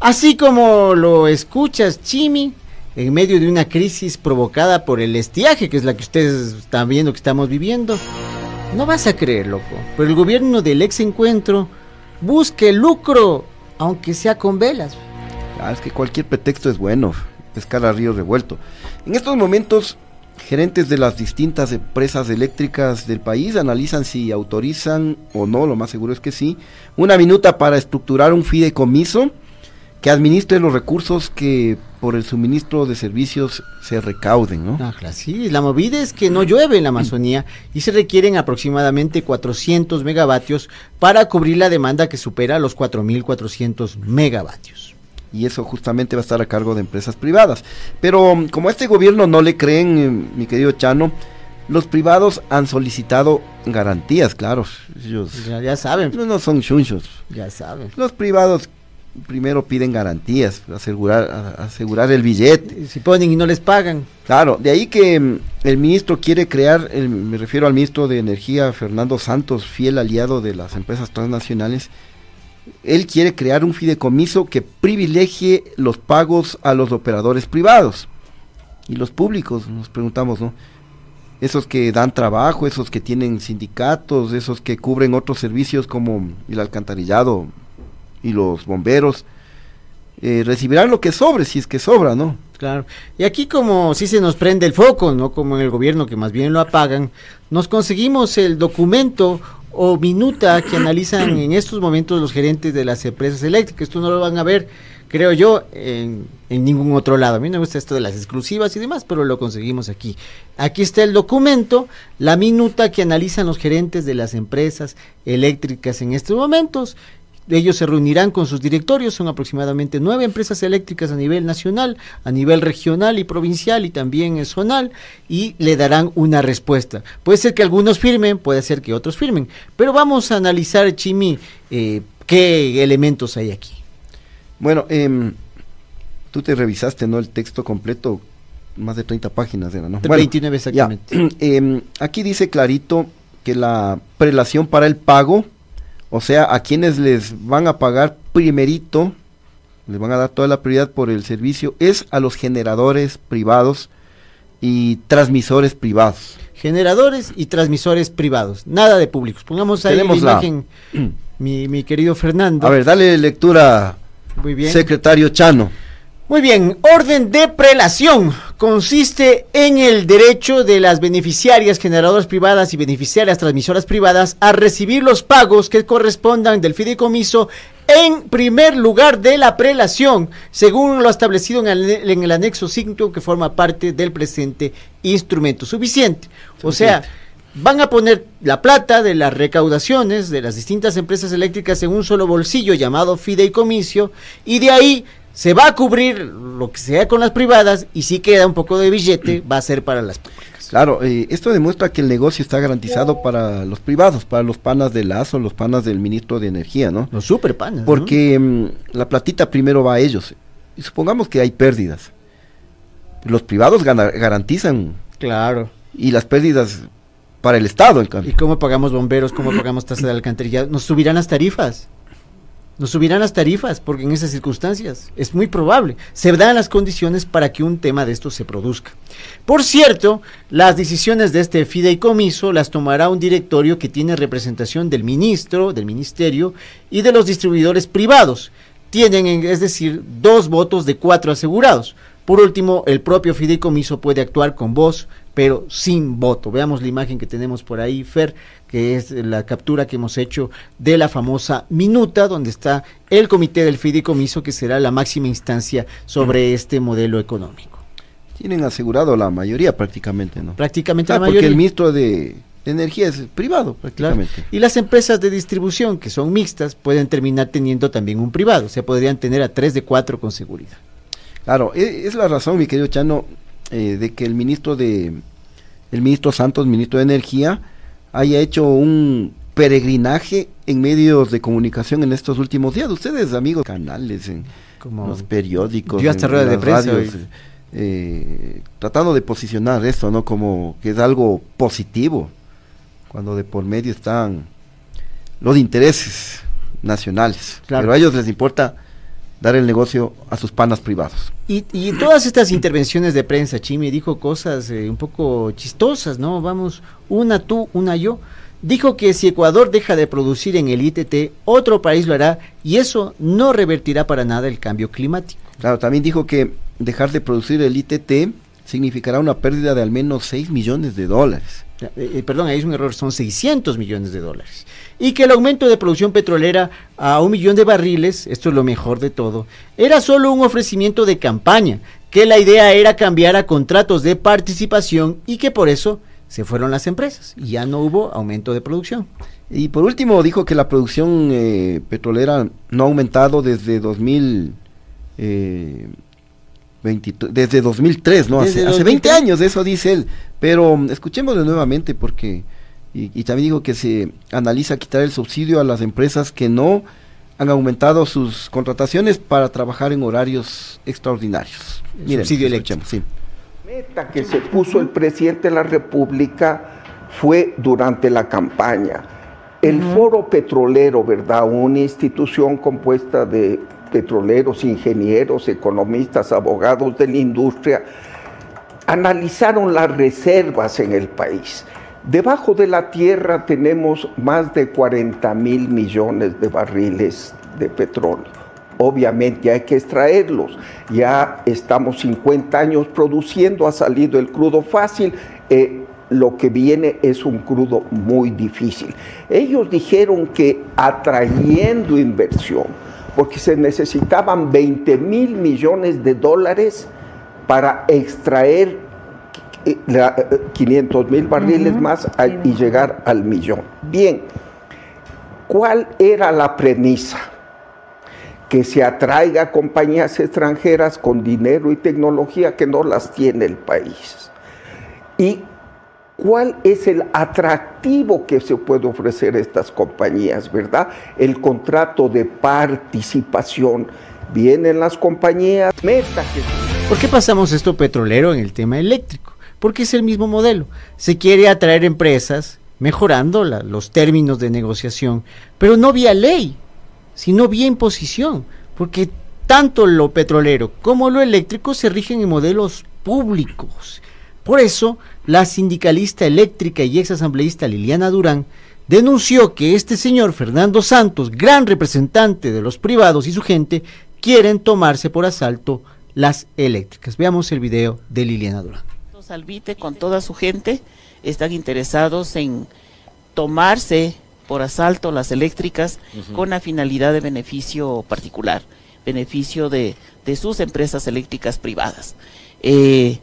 así como lo escuchas, Chimi, en medio de una crisis provocada por el estiaje, que es la que ustedes están viendo que estamos viviendo, no vas a creer, loco. Pero el gobierno del ex encuentro busque lucro, aunque sea con velas. Ah, es que cualquier pretexto es bueno, pescar a río revuelto. En estos momentos, gerentes de las distintas empresas eléctricas del país analizan si autorizan o no, lo más seguro es que sí, una minuta para estructurar un fideicomiso que administre los recursos que por el suministro de servicios se recauden, ¿no? Ajá, sí, la movida es que no llueve en la Amazonía y se requieren aproximadamente 400 megavatios para cubrir la demanda que supera los 4.400 megavatios. Y eso justamente va a estar a cargo de empresas privadas. Pero mm, como a este gobierno no le creen, eh, mi querido Chano, los privados han solicitado garantías, claro. Ellos Ya, ya saben, no, no son chunchos. ya saben. Los privados primero piden garantías, asegurar, asegurar el billete. Si ponen y no les pagan. Claro, de ahí que mm, el ministro quiere crear, el- me refiero al ministro de Energía, Fernando Santos, fiel aliado de las empresas transnacionales, él quiere crear un fideicomiso que privilegie los pagos a los operadores privados y los públicos, nos preguntamos, ¿no? Esos que dan trabajo, esos que tienen sindicatos, esos que cubren otros servicios como el alcantarillado y los bomberos, eh, recibirán lo que sobre, si es que sobra, ¿no? Claro. Y aquí como si se nos prende el foco, no como en el gobierno que más bien lo apagan, nos conseguimos el documento o minuta que analizan en estos momentos los gerentes de las empresas eléctricas. Esto no lo van a ver, creo yo, en, en ningún otro lado. A mí no me gusta esto de las exclusivas y demás, pero lo conseguimos aquí. Aquí está el documento, la minuta que analizan los gerentes de las empresas eléctricas en estos momentos. Ellos se reunirán con sus directorios, son aproximadamente nueve empresas eléctricas a nivel nacional, a nivel regional y provincial y también zonal, y le darán una respuesta. Puede ser que algunos firmen, puede ser que otros firmen, pero vamos a analizar, Chimi, eh, qué elementos hay aquí. Bueno, em, tú te revisaste, ¿no? El texto completo, más de 30 páginas era, ¿no? 29 ya. exactamente. Em, aquí dice clarito que la prelación para el pago, o sea, a quienes les van a pagar primerito, les van a dar toda la prioridad por el servicio, es a los generadores privados y transmisores privados. Generadores y transmisores privados, nada de públicos. Pongamos ahí Tenemos la la- imagen, mi, mi querido Fernando. A ver, dale lectura, Muy bien. secretario Chano. Muy bien, orden de prelación consiste en el derecho de las beneficiarias generadoras privadas y beneficiarias transmisoras privadas a recibir los pagos que correspondan del fideicomiso en primer lugar de la prelación, según lo establecido en el, anexo 5 que forma parte del presente instrumento suficiente. O sea, van a poner la plata de las recaudaciones de las distintas empresas eléctricas en un solo bolsillo llamado fideicomiso y de ahí se va a cubrir lo que sea con las privadas y si queda un poco de billete va a ser para las públicas. Claro, eh, esto demuestra que el negocio está garantizado para los privados, para los panas de Lazo, los panas del ministro de Energía, ¿no? Los super panas. ¿no? Porque mm, la platita primero va a ellos. Y supongamos que hay pérdidas. Los privados gana- garantizan. Claro. Y las pérdidas para el Estado, en cambio. ¿Y cómo pagamos bomberos? ¿Cómo pagamos tasa de alcantarillado? Nos subirán las tarifas. Nos subirán las tarifas porque en esas circunstancias es muy probable. Se dan las condiciones para que un tema de esto se produzca. Por cierto, las decisiones de este fideicomiso las tomará un directorio que tiene representación del ministro, del ministerio y de los distribuidores privados. Tienen, en- es decir, dos votos de cuatro asegurados. Por último, el propio fideicomiso puede actuar con voz, pero sin voto. Veamos la imagen que tenemos por ahí, Fer, que es la captura que hemos hecho de la famosa minuta, donde está el comité del fideicomiso, que será la máxima instancia sobre este modelo económico. Tienen asegurado la mayoría prácticamente, ¿no? Prácticamente Ah, la porque mayoría. el ministro de, Energía es privado prácticamente. Y las empresas de distribución, que son mixtas, pueden terminar teniendo también un privado. O sea, podrían tener a tres de cuatro con seguridad. Claro, e- es la razón, mi querido Chano, eh, de que el ministro de el ministro Santos, ministro de Energía, haya hecho un peregrinaje en medios de comunicación en estos últimos días. Ustedes, amigos, canales, en Como los periódicos, hasta en de prensa radios, eh, tratando de posicionar esto, ¿no? Como que es algo positivo, cuando de por medio están los intereses nacionales. Claro. Pero a ellos les importa dar el negocio a sus panas privados. Y, y todas estas intervenciones de prensa, Chimi dijo cosas eh, un poco chistosas, ¿no? Vamos, una tú, una yo. Dijo que si Ecuador deja de producir en el ITT, otro país lo hará y eso no revertirá para nada el cambio climático. Claro, también dijo que dejar de producir el ITT significará una pérdida de al menos 6 millones de dólares. Eh, eh, perdón, ahí es un error, son 600 millones de dólares. Y que el aumento de producción petrolera a un millón de barriles, esto es lo mejor de todo, era solo un ofrecimiento de campaña, que la idea era cambiar a contratos de participación y que por eso se fueron las empresas y ya no hubo aumento de producción. Y por último dijo que la producción eh, petrolera no ha aumentado desde 2000, eh, 23 desde 2003, ¿no? Desde Hace, hace 20 2003. años, eso dice él. Pero mm, escuchémoslo nuevamente porque... Y, y también dijo que se analiza quitar el subsidio a las empresas que no han aumentado sus contrataciones para trabajar en horarios extraordinarios. Miren, subsidio sí. meta que se puso el presidente de la República fue durante la campaña. El foro petrolero, ¿verdad? Una institución compuesta de petroleros, ingenieros, economistas, abogados de la industria, analizaron las reservas en el país. Debajo de la tierra tenemos más de 40 mil millones de barriles de petróleo. Obviamente hay que extraerlos. Ya estamos 50 años produciendo, ha salido el crudo fácil. eh, lo que viene es un crudo muy difícil. Ellos dijeron que atrayendo inversión, porque se necesitaban 20 mil millones de dólares para extraer eh, la, eh, 500 mil barriles más a- y llegar al millón. Bien, ¿cuál era la premisa? Que se atraiga compañías extranjeras con dinero y tecnología que no las tiene el país. ¿Y cuál es el atractivo que se puede ofrecer a estas compañías, verdad? El contrato de participación. Vienen las compañías, meta. ¿Por qué pasamos esto petrolero en el tema eléctrico? Porque es el mismo modelo. Se quiere atraer empresas mejorando los términos de negociación, pero no vía ley, sino vía imposición, porque tanto lo petrolero como lo eléctrico se rigen en modelos públicos. Por eso, la sindicalista eléctrica y exasambleísta Liliana Durán denunció que este señor Fernando Santos, gran representante de los privados y su gente, quieren tomarse por asalto las eléctricas. Veamos el video de Liliana Durán. Salvite con toda su gente están interesados en tomarse por asalto las eléctricas con la finalidad de beneficio particular, beneficio de, de sus empresas eléctricas privadas. Eh,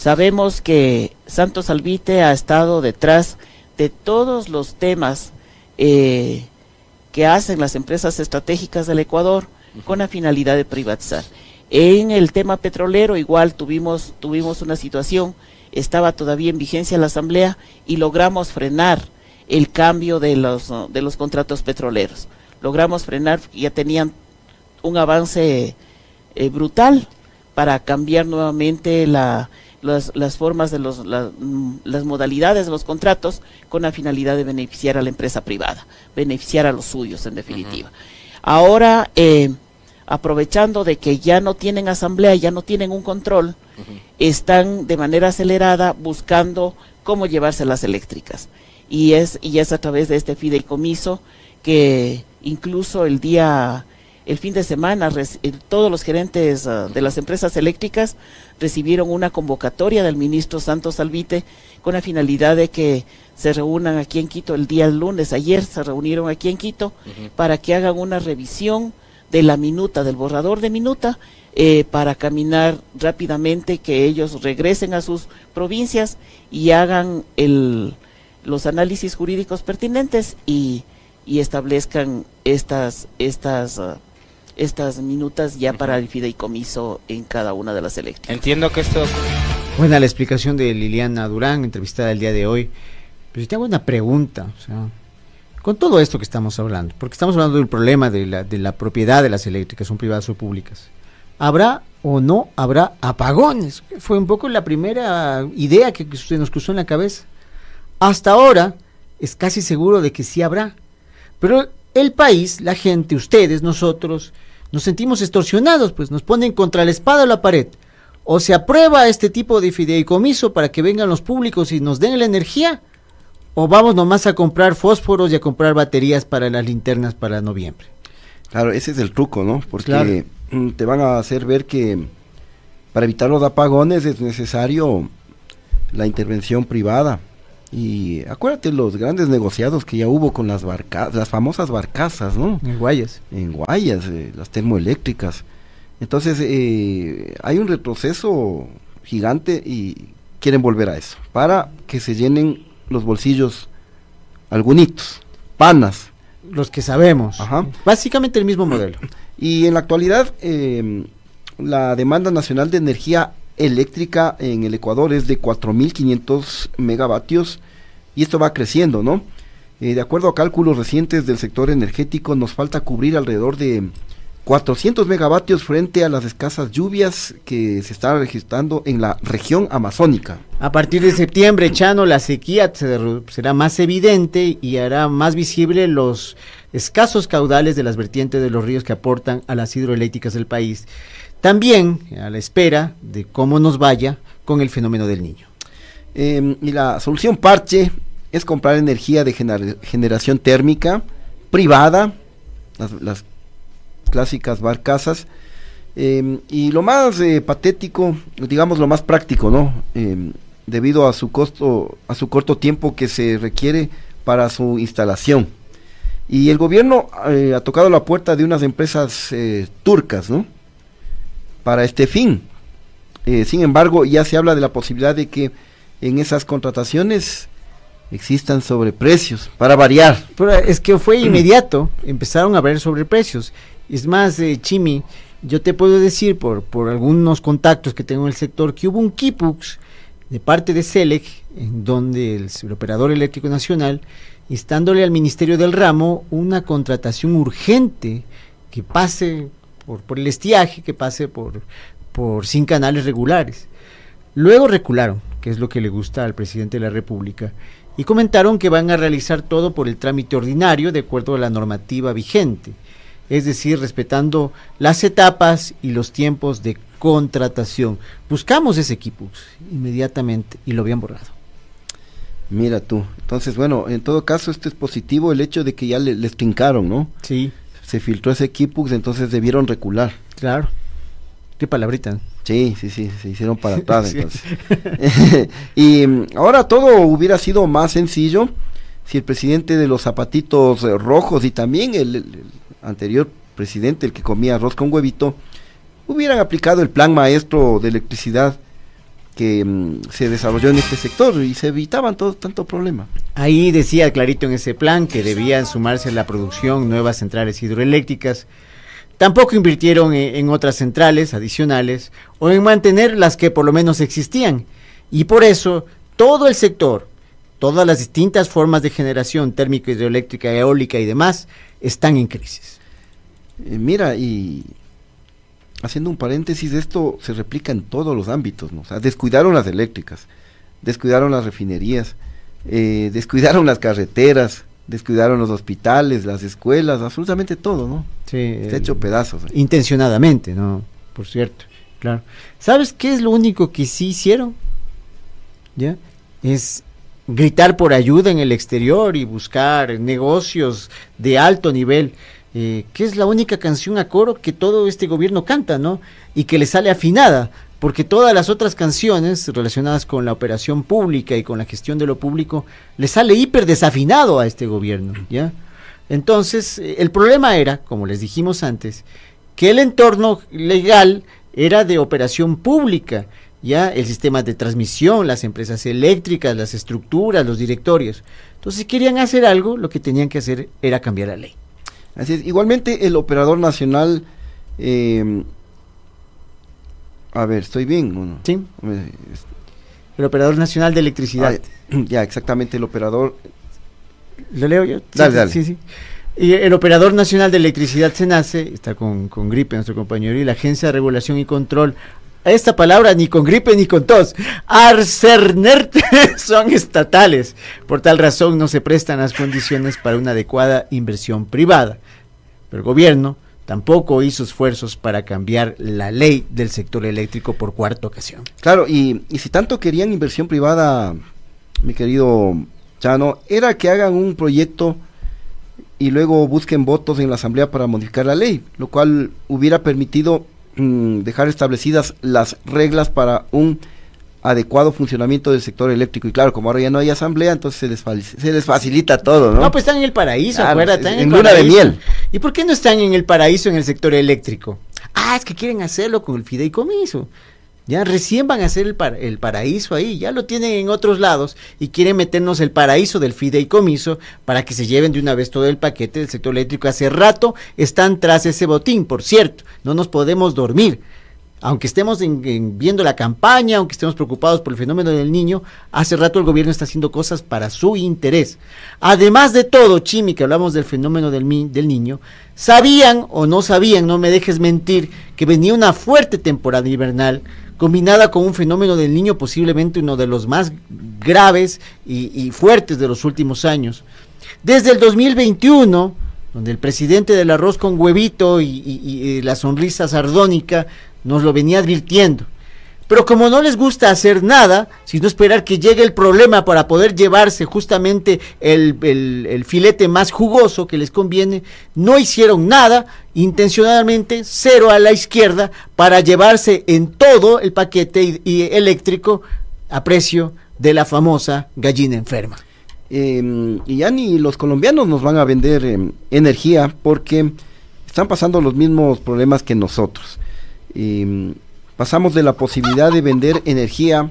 sabemos que Santos Salvite ha estado detrás de todos los temas eh, que hacen las empresas estratégicas del Ecuador con la finalidad de privatizar. En el tema petrolero igual tuvimos, tuvimos una situación, estaba todavía en vigencia la asamblea y logramos frenar el cambio de los, de los contratos petroleros. Logramos frenar, ya tenían un avance eh, brutal para cambiar nuevamente la, las, las formas de los, las modalidades de los contratos con la finalidad de beneficiar a la empresa privada, beneficiar a los suyos en definitiva. Ahora, eh, aprovechando de que ya no tienen asamblea, ya no tienen un control, están de manera acelerada buscando cómo llevarse las eléctricas. Y es, y es a través de este fideicomiso que incluso el día, el fin de semana, todos los gerentes ah, de las empresas eléctricas recibieron una convocatoria del ministro Santos Alvite con la finalidad de que se reúnan aquí en Quito el día lunes, ayer se reunieron aquí en Quito para que hagan una revisión de la minuta, del borrador de minuta, eh, para caminar rápidamente, que ellos regresen a sus provincias y hagan el, los análisis jurídicos pertinentes y, y establezcan estas, estas, uh, estas minutas ya para el fideicomiso en cada una de las elecciones. Entiendo que esto... Buena la explicación de Liliana Durán, entrevistada el día de hoy. Pero si te hago una pregunta, o sea, con todo esto que estamos hablando, porque estamos hablando del problema de la, de la propiedad de las eléctricas, son privadas o públicas, ¿habrá o no habrá apagones? Fue un poco la primera idea que se nos cruzó en la cabeza. Hasta ahora es casi seguro de que sí habrá. Pero el país, la gente, ustedes, nosotros, nos sentimos extorsionados, pues nos ponen contra la espada o la pared. O se aprueba este tipo de fideicomiso para que vengan los públicos y nos den la energía, o vamos nomás a comprar fósforos y a comprar baterías para las linternas para noviembre. Claro, ese es el truco, ¿no? Porque mm, te van a hacer ver que para evitar los apagones es necesario la intervención privada. Y acuérdate los grandes negociados que ya hubo con las barcas, las famosas barcazas, ¿no? En Guayas. En Guayas, eh, las termoeléctricas. Entonces, eh, hay un retroceso gigante y quieren volver a eso, para que se llenen los bolsillos algunitos, panas. Los que sabemos. Básicamente el mismo modelo. Y en la actualidad, em, la demanda nacional de energía eléctrica en el Ecuador es de 4.500 megavatios y esto va creciendo, ¿no? Eh, de acuerdo a cálculos recientes del sector energético, nos falta cubrir alrededor de 400 megavatios frente a las escasas lluvias que se están registrando en la región amazónica. A partir de septiembre, Chano, la sequía será más evidente y hará más visible los escasos caudales de las vertientes de los ríos que aportan a las hidroeléctricas del país. También a la espera de cómo nos vaya con el fenómeno del niño. Em, y la solución parche es comprar energía de generación térmica privada, las clásicas barcazas. Em, y lo más eh, patético, digamos lo más práctico, ¿no? Em, debido a su costo, a su corto tiempo que se requiere para su instalación. Y el gobierno eh, ha tocado la puerta de unas empresas eh, turcas, ¿no? Para este fin. sin embargo, ya se habla de la posibilidad de que en esas contrataciones existan sobreprecios, para variar. Pero es que fue inmediato, empezaron a ver sobreprecios. Es más, eh, Chimi, yo te puedo decir por, por algunos contactos que tengo en el sector que hubo un Kipux de parte de SELEC, en donde el, operador eléctrico nacional, instándole al Ministerio del Ramo una contratación urgente que pase por, por el estiaje, que pase por, por sin canales regulares. Luego recularon, que es lo que le gusta al presidente de la República, y comentaron que van a realizar todo por el trámite ordinario de acuerdo a la normativa vigente es decir, respetando las etapas y los tiempos de contratación. Buscamos ese equipo inmediatamente y lo habían borrado. Mira tú, entonces bueno, en todo caso esto es positivo el hecho de que ya le, les trincaron, ¿no? Sí. Se filtró ese equipo, entonces debieron recular. Claro. Qué palabrita. Sí, sí, sí, se hicieron para atrás entonces. y mm, ahora todo hubiera sido más sencillo si el presidente de los zapatitos rojos y también el anterior presidente, el que comía arroz con huevito, hubieran aplicado el plan maestro de electricidad que mm, se desarrolló en este sector y se evitaban todo tanto problema. Ahí decía clarito en ese plan que debían sumarse a la producción nuevas centrales hidroeléctricas, Tampoco invirtieron en, en otras centrales adicionales o en mantener las que por lo menos existían. Y por eso todo el sector, todas las distintas formas de generación térmica, hidroeléctrica, eólica y demás, están en crisis. Eh, mira, y haciendo un paréntesis, esto se replica en todos los ámbitos, ¿no? O sea, descuidaron las eléctricas, descuidaron las refinerías, eh, descuidaron las carreteras, descuidaron los hospitales, las escuelas, absolutamente todo, ¿no? Sí. Está hecho pedazos. ¿eh? Intencionadamente, ¿no? Por cierto, claro. ¿Sabes qué es lo único que sí hicieron? ¿Ya? Es gritar por ayuda en el exterior y buscar negocios de alto nivel, eh, que es la única canción a coro que todo este gobierno canta, ¿no? Y que le sale afinada, porque todas las otras canciones relacionadas con la operación pública y con la gestión de lo público le sale hiper desafinado a este gobierno, ¿ya? Entonces, eh, el problema era, como les dijimos antes, que el entorno legal era de operación pública, ya el sistema de transmisión, las empresas eléctricas, las estructuras, los directorios. Entonces, si querían hacer algo, lo que tenían que hacer era cambiar la ley. Así es. Igualmente, el operador nacional. eh, a ver, ¿estoy bien o no? Sí. Eh, El operador nacional de electricidad. ah, ya, exactamente, el operador. ¿Lo leo yo? Dale, sí, dale. Sí, sí. Y el Operador Nacional de Electricidad SENACE, está con, con gripe nuestro compañero, y la Agencia de Regulación y Control, esta palabra ni con gripe ni con tos, Arcernert, son estatales. Por tal razón no se prestan las condiciones para una adecuada inversión privada. Pero el gobierno tampoco hizo esfuerzos para cambiar la ley del sector eléctrico por cuarta ocasión. Claro, y, y si tanto querían inversión privada, mi querido Chano, era que hagan un proyecto y luego busquen votos en la Asamblea para modificar la ley, lo cual hubiera permitido mm, dejar establecidas las reglas para un adecuado funcionamiento del sector eléctrico. Y claro, como ahora ya no hay asamblea, entonces se les, se les facilita todo, ¿no? No, pues están en el paraíso, Claro, acuérdate. están en luna de miel. ¿Y por qué no están en el paraíso en el sector eléctrico? Ah, es que quieren hacerlo con el fideicomiso. Ya recién van a hacer el, el paraíso ahí, ya lo tienen en otros lados y quieren meternos el paraíso del fideicomiso para que se lleven de una vez todo el paquete del sector eléctrico. Hace rato están tras ese botín, por cierto, no nos podemos dormir. Aunque estemos en- en viendo la campaña, aunque estemos preocupados por el fenómeno del niño, hace rato el gobierno está haciendo cosas para su interés. Además de todo, Chimi, que hablamos del fenómeno del, niño, sabían o no sabían, no me dejes mentir, que venía una fuerte temporada invernal combinada con un fenómeno del niño posiblemente uno de los más graves y, fuertes de los últimos años. Desde el 2021, donde el presidente del arroz con huevito y, y la sonrisa sardónica nos lo venía advirtiendo. Pero como no les gusta hacer nada, sino esperar que llegue el problema para poder llevarse justamente el, el- filete más jugoso que les conviene, no hicieron nada, intencionalmente cero a la izquierda, para llevarse en todo el paquete y- eléctrico a precio de la famosa gallina enferma. Eh, y ya ni los colombianos nos van a vender eh, energía porque están pasando los mismos problemas que nosotros. Eh, pasamos de la posibilidad de vender energía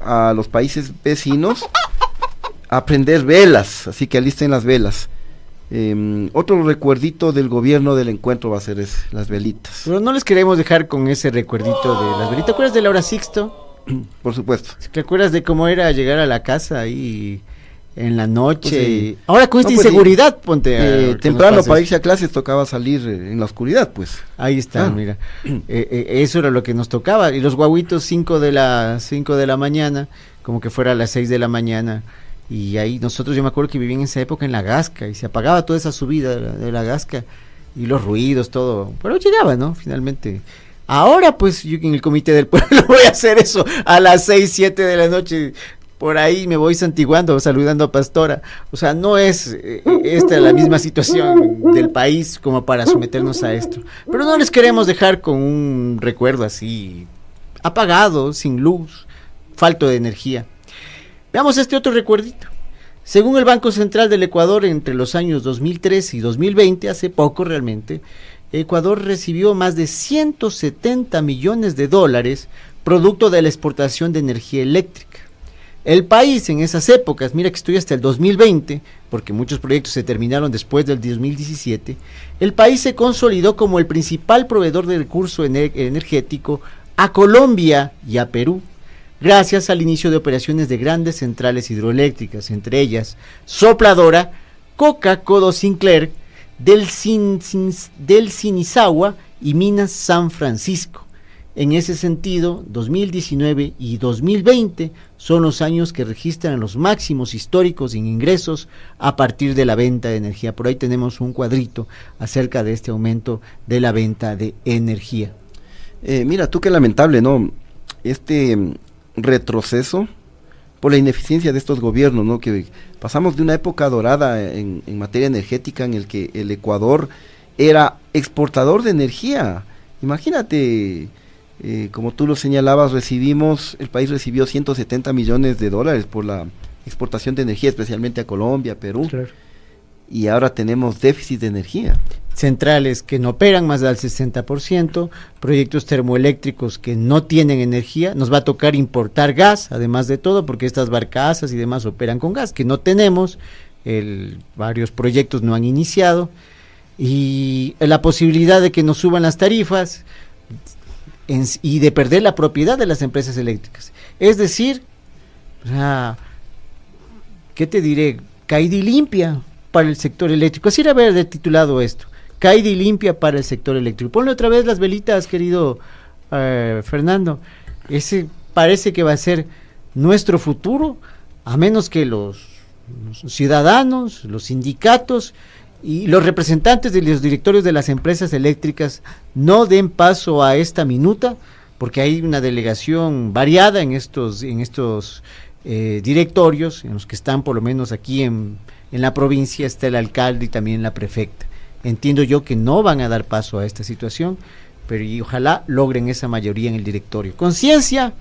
a los países vecinos a prender velas, así que alisten las velas. Eh, otro recuerdito del gobierno del encuentro va a ser las velitas. Pero no les queremos dejar con ese recuerdito de las velitas. ¿Te acuerdas de Laura Sixto? Por supuesto. ¿Te acuerdas de cómo era llegar a la casa ahí en la noche? Pues sí. y- Ahora con esta No, pues, inseguridad, ponte a- Eh, temprano para irse a clases tocaba salir eh, en la oscuridad, pues. Ahí está, Ah. mira. Eh, eh, eso era lo que nos tocaba. Y los guaguitos 5 de la 5 de la mañana, como que fuera a las 6 de la mañana. Y ahí nosotros, yo me acuerdo que vivían en esa época en la Gasca y se apagaba toda esa subida de la, de la Gasca y los ruidos, todo. Pero llegaba, ¿no? Finalmente. Ahora, pues, yo en el comité del pueblo voy a hacer eso a las 6, 7 de la noche. Por ahí me voy santiguando, saludando a Pastora. O sea, no es eh, esta la misma situación del país como para someternos a esto. Pero no les queremos dejar con un recuerdo así apagado, sin luz, falto de energía. Veamos este otro recuerdito. Según el Banco Central del Ecuador, entre los años 2013 y 2020, hace poco realmente, Ecuador recibió más de 170 millones de dólares producto de la exportación de energía eléctrica. El país en esas épocas, mira que estoy hasta el 2020, porque muchos proyectos se terminaron después del 2017, el país se consolidó como el principal proveedor de recurso ener- energético a Colombia y a Perú, gracias al inicio de operaciones de grandes centrales hidroeléctricas, entre ellas Sopladora, Coca Codo Sinclair, del, Sin- Sin- del Sinizagua y Minas San Francisco. En ese sentido, 2019 y 2020 son los años que registran los máximos históricos en ingresos a partir de la venta de energía. Por ahí tenemos un cuadrito acerca de este aumento de la venta de energía. Eh, mira, tú qué lamentable, ¿no? Este mm, retroceso por la ineficiencia de estos gobiernos, ¿no? Que pasamos de una época dorada en, en materia energética en el que el Ecuador era exportador de energía. Imagínate, eh, como tú lo señalabas, recibimos, el país recibió 170 millones de dólares por la exportación de energía, especialmente a Colombia, Perú. Y ahora tenemos déficit de energía. Centrales que no operan más del 60%, proyectos termoeléctricos que no tienen energía, nos va a tocar importar gas, además de todo, porque estas barcazas y demás operan con gas, que no tenemos, el- varios proyectos no han iniciado, y la posibilidad de que nos suban las tarifas y de perder la propiedad de las empresas eléctricas. Es decir, ¿qué te diré? Caída y limpia para el sector eléctrico. Así era haber titulado esto. Caída y limpia para el sector eléctrico. Ponle otra vez las velitas, querido eh, Fernando. Ese parece que va a ser nuestro futuro, a menos que los ciudadanos, los sindicatos y los representantes de los directorios de las empresas eléctricas no den paso a esta minuta, porque hay una delegación variada en estos, en estos eh, directorios, en los que están por lo menos aquí en, en la provincia, está el alcalde y también la prefecta. Entiendo yo que no van a dar paso a esta situación, pero y ojalá logren esa mayoría en el directorio. Conciencia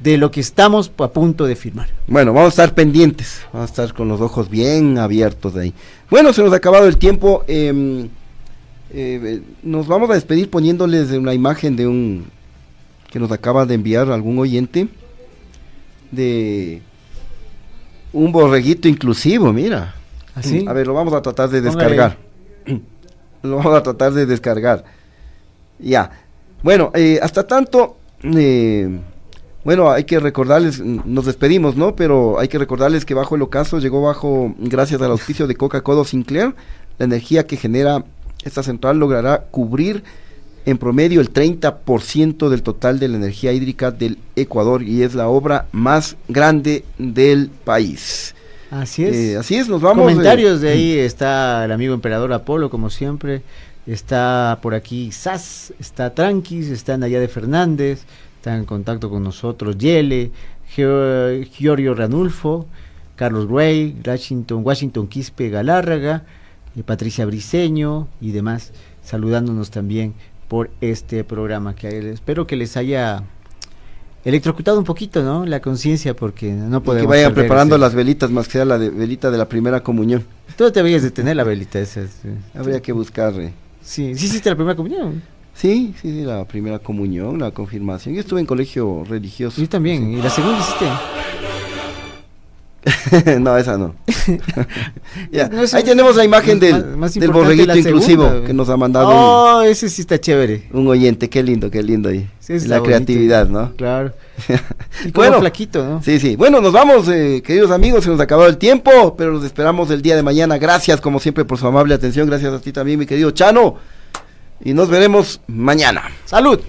de lo que estamos a punto de firmar. Bueno, vamos a estar pendientes, vamos a estar con los ojos bien abiertos de ahí. Bueno, se nos ha acabado el tiempo. eh, eh, nos vamos a despedir poniéndoles una imagen de un que nos acaba de enviar algún oyente de un borreguito inclusivo, mira. ¿Ah, sí? A ver, lo vamos a tratar de Póngale. descargar. lo vamos a tratar de descargar. Ya. Bueno, eh, hasta tanto, eh, bueno, hay que recordarles, nos despedimos, ¿no? Pero hay que recordarles que bajo el ocaso llegó bajo, gracias al auspicio de Coca-Cola Sinclair, la energía que genera esta central logrará cubrir en promedio el 30% del total de la energía hídrica del Ecuador y es la obra más grande del país. Así es. Eh, así es, nos vamos. Comentarios eh, de ahí está el amigo emperador Apolo, como siempre. Está por aquí Sas, está Tranquis, está Nayade Fernández, está en contacto con nosotros Yele, Gio- Giorgio Ranulfo, Carlos Gray, Washington, Washington Quispe Galárraga, y Patricia Briseño y demás, saludándonos también por este programa que espero que les haya electrocutado un poquito, ¿no? La conciencia porque no y podemos que vayan preparando ese- las velitas, más que sea la de- velita de la primera comunión. Tú te veías de tener la velita esa. sí. Habría que buscar. eh. Sí, sí hiciste la primera comunión. Sí, sí, sí, la primera comunión, la confirmación. Yo estuve en colegio religioso. Yo también. ¿Y la segunda hiciste? no, esa no. Ya, No, Ahí tenemos la imagen del, más- más del borreguito inclusivo segunda, que nos ha mandado Oh, ese sí está chévere. un, un oyente. Qué lindo, qué lindo ahí. Sí, la bonito. creatividad, ¿no? Claro. Y como flaquito, ¿no? Sí, sí. Bueno, nos vamos, eh, queridos amigos, se nos ha acabado el tiempo, pero los esperamos el día de mañana. Gracias, como siempre, por su amable atención. Gracias a ti también, mi querido Chano. Y nos veremos mañana. ¡Salud!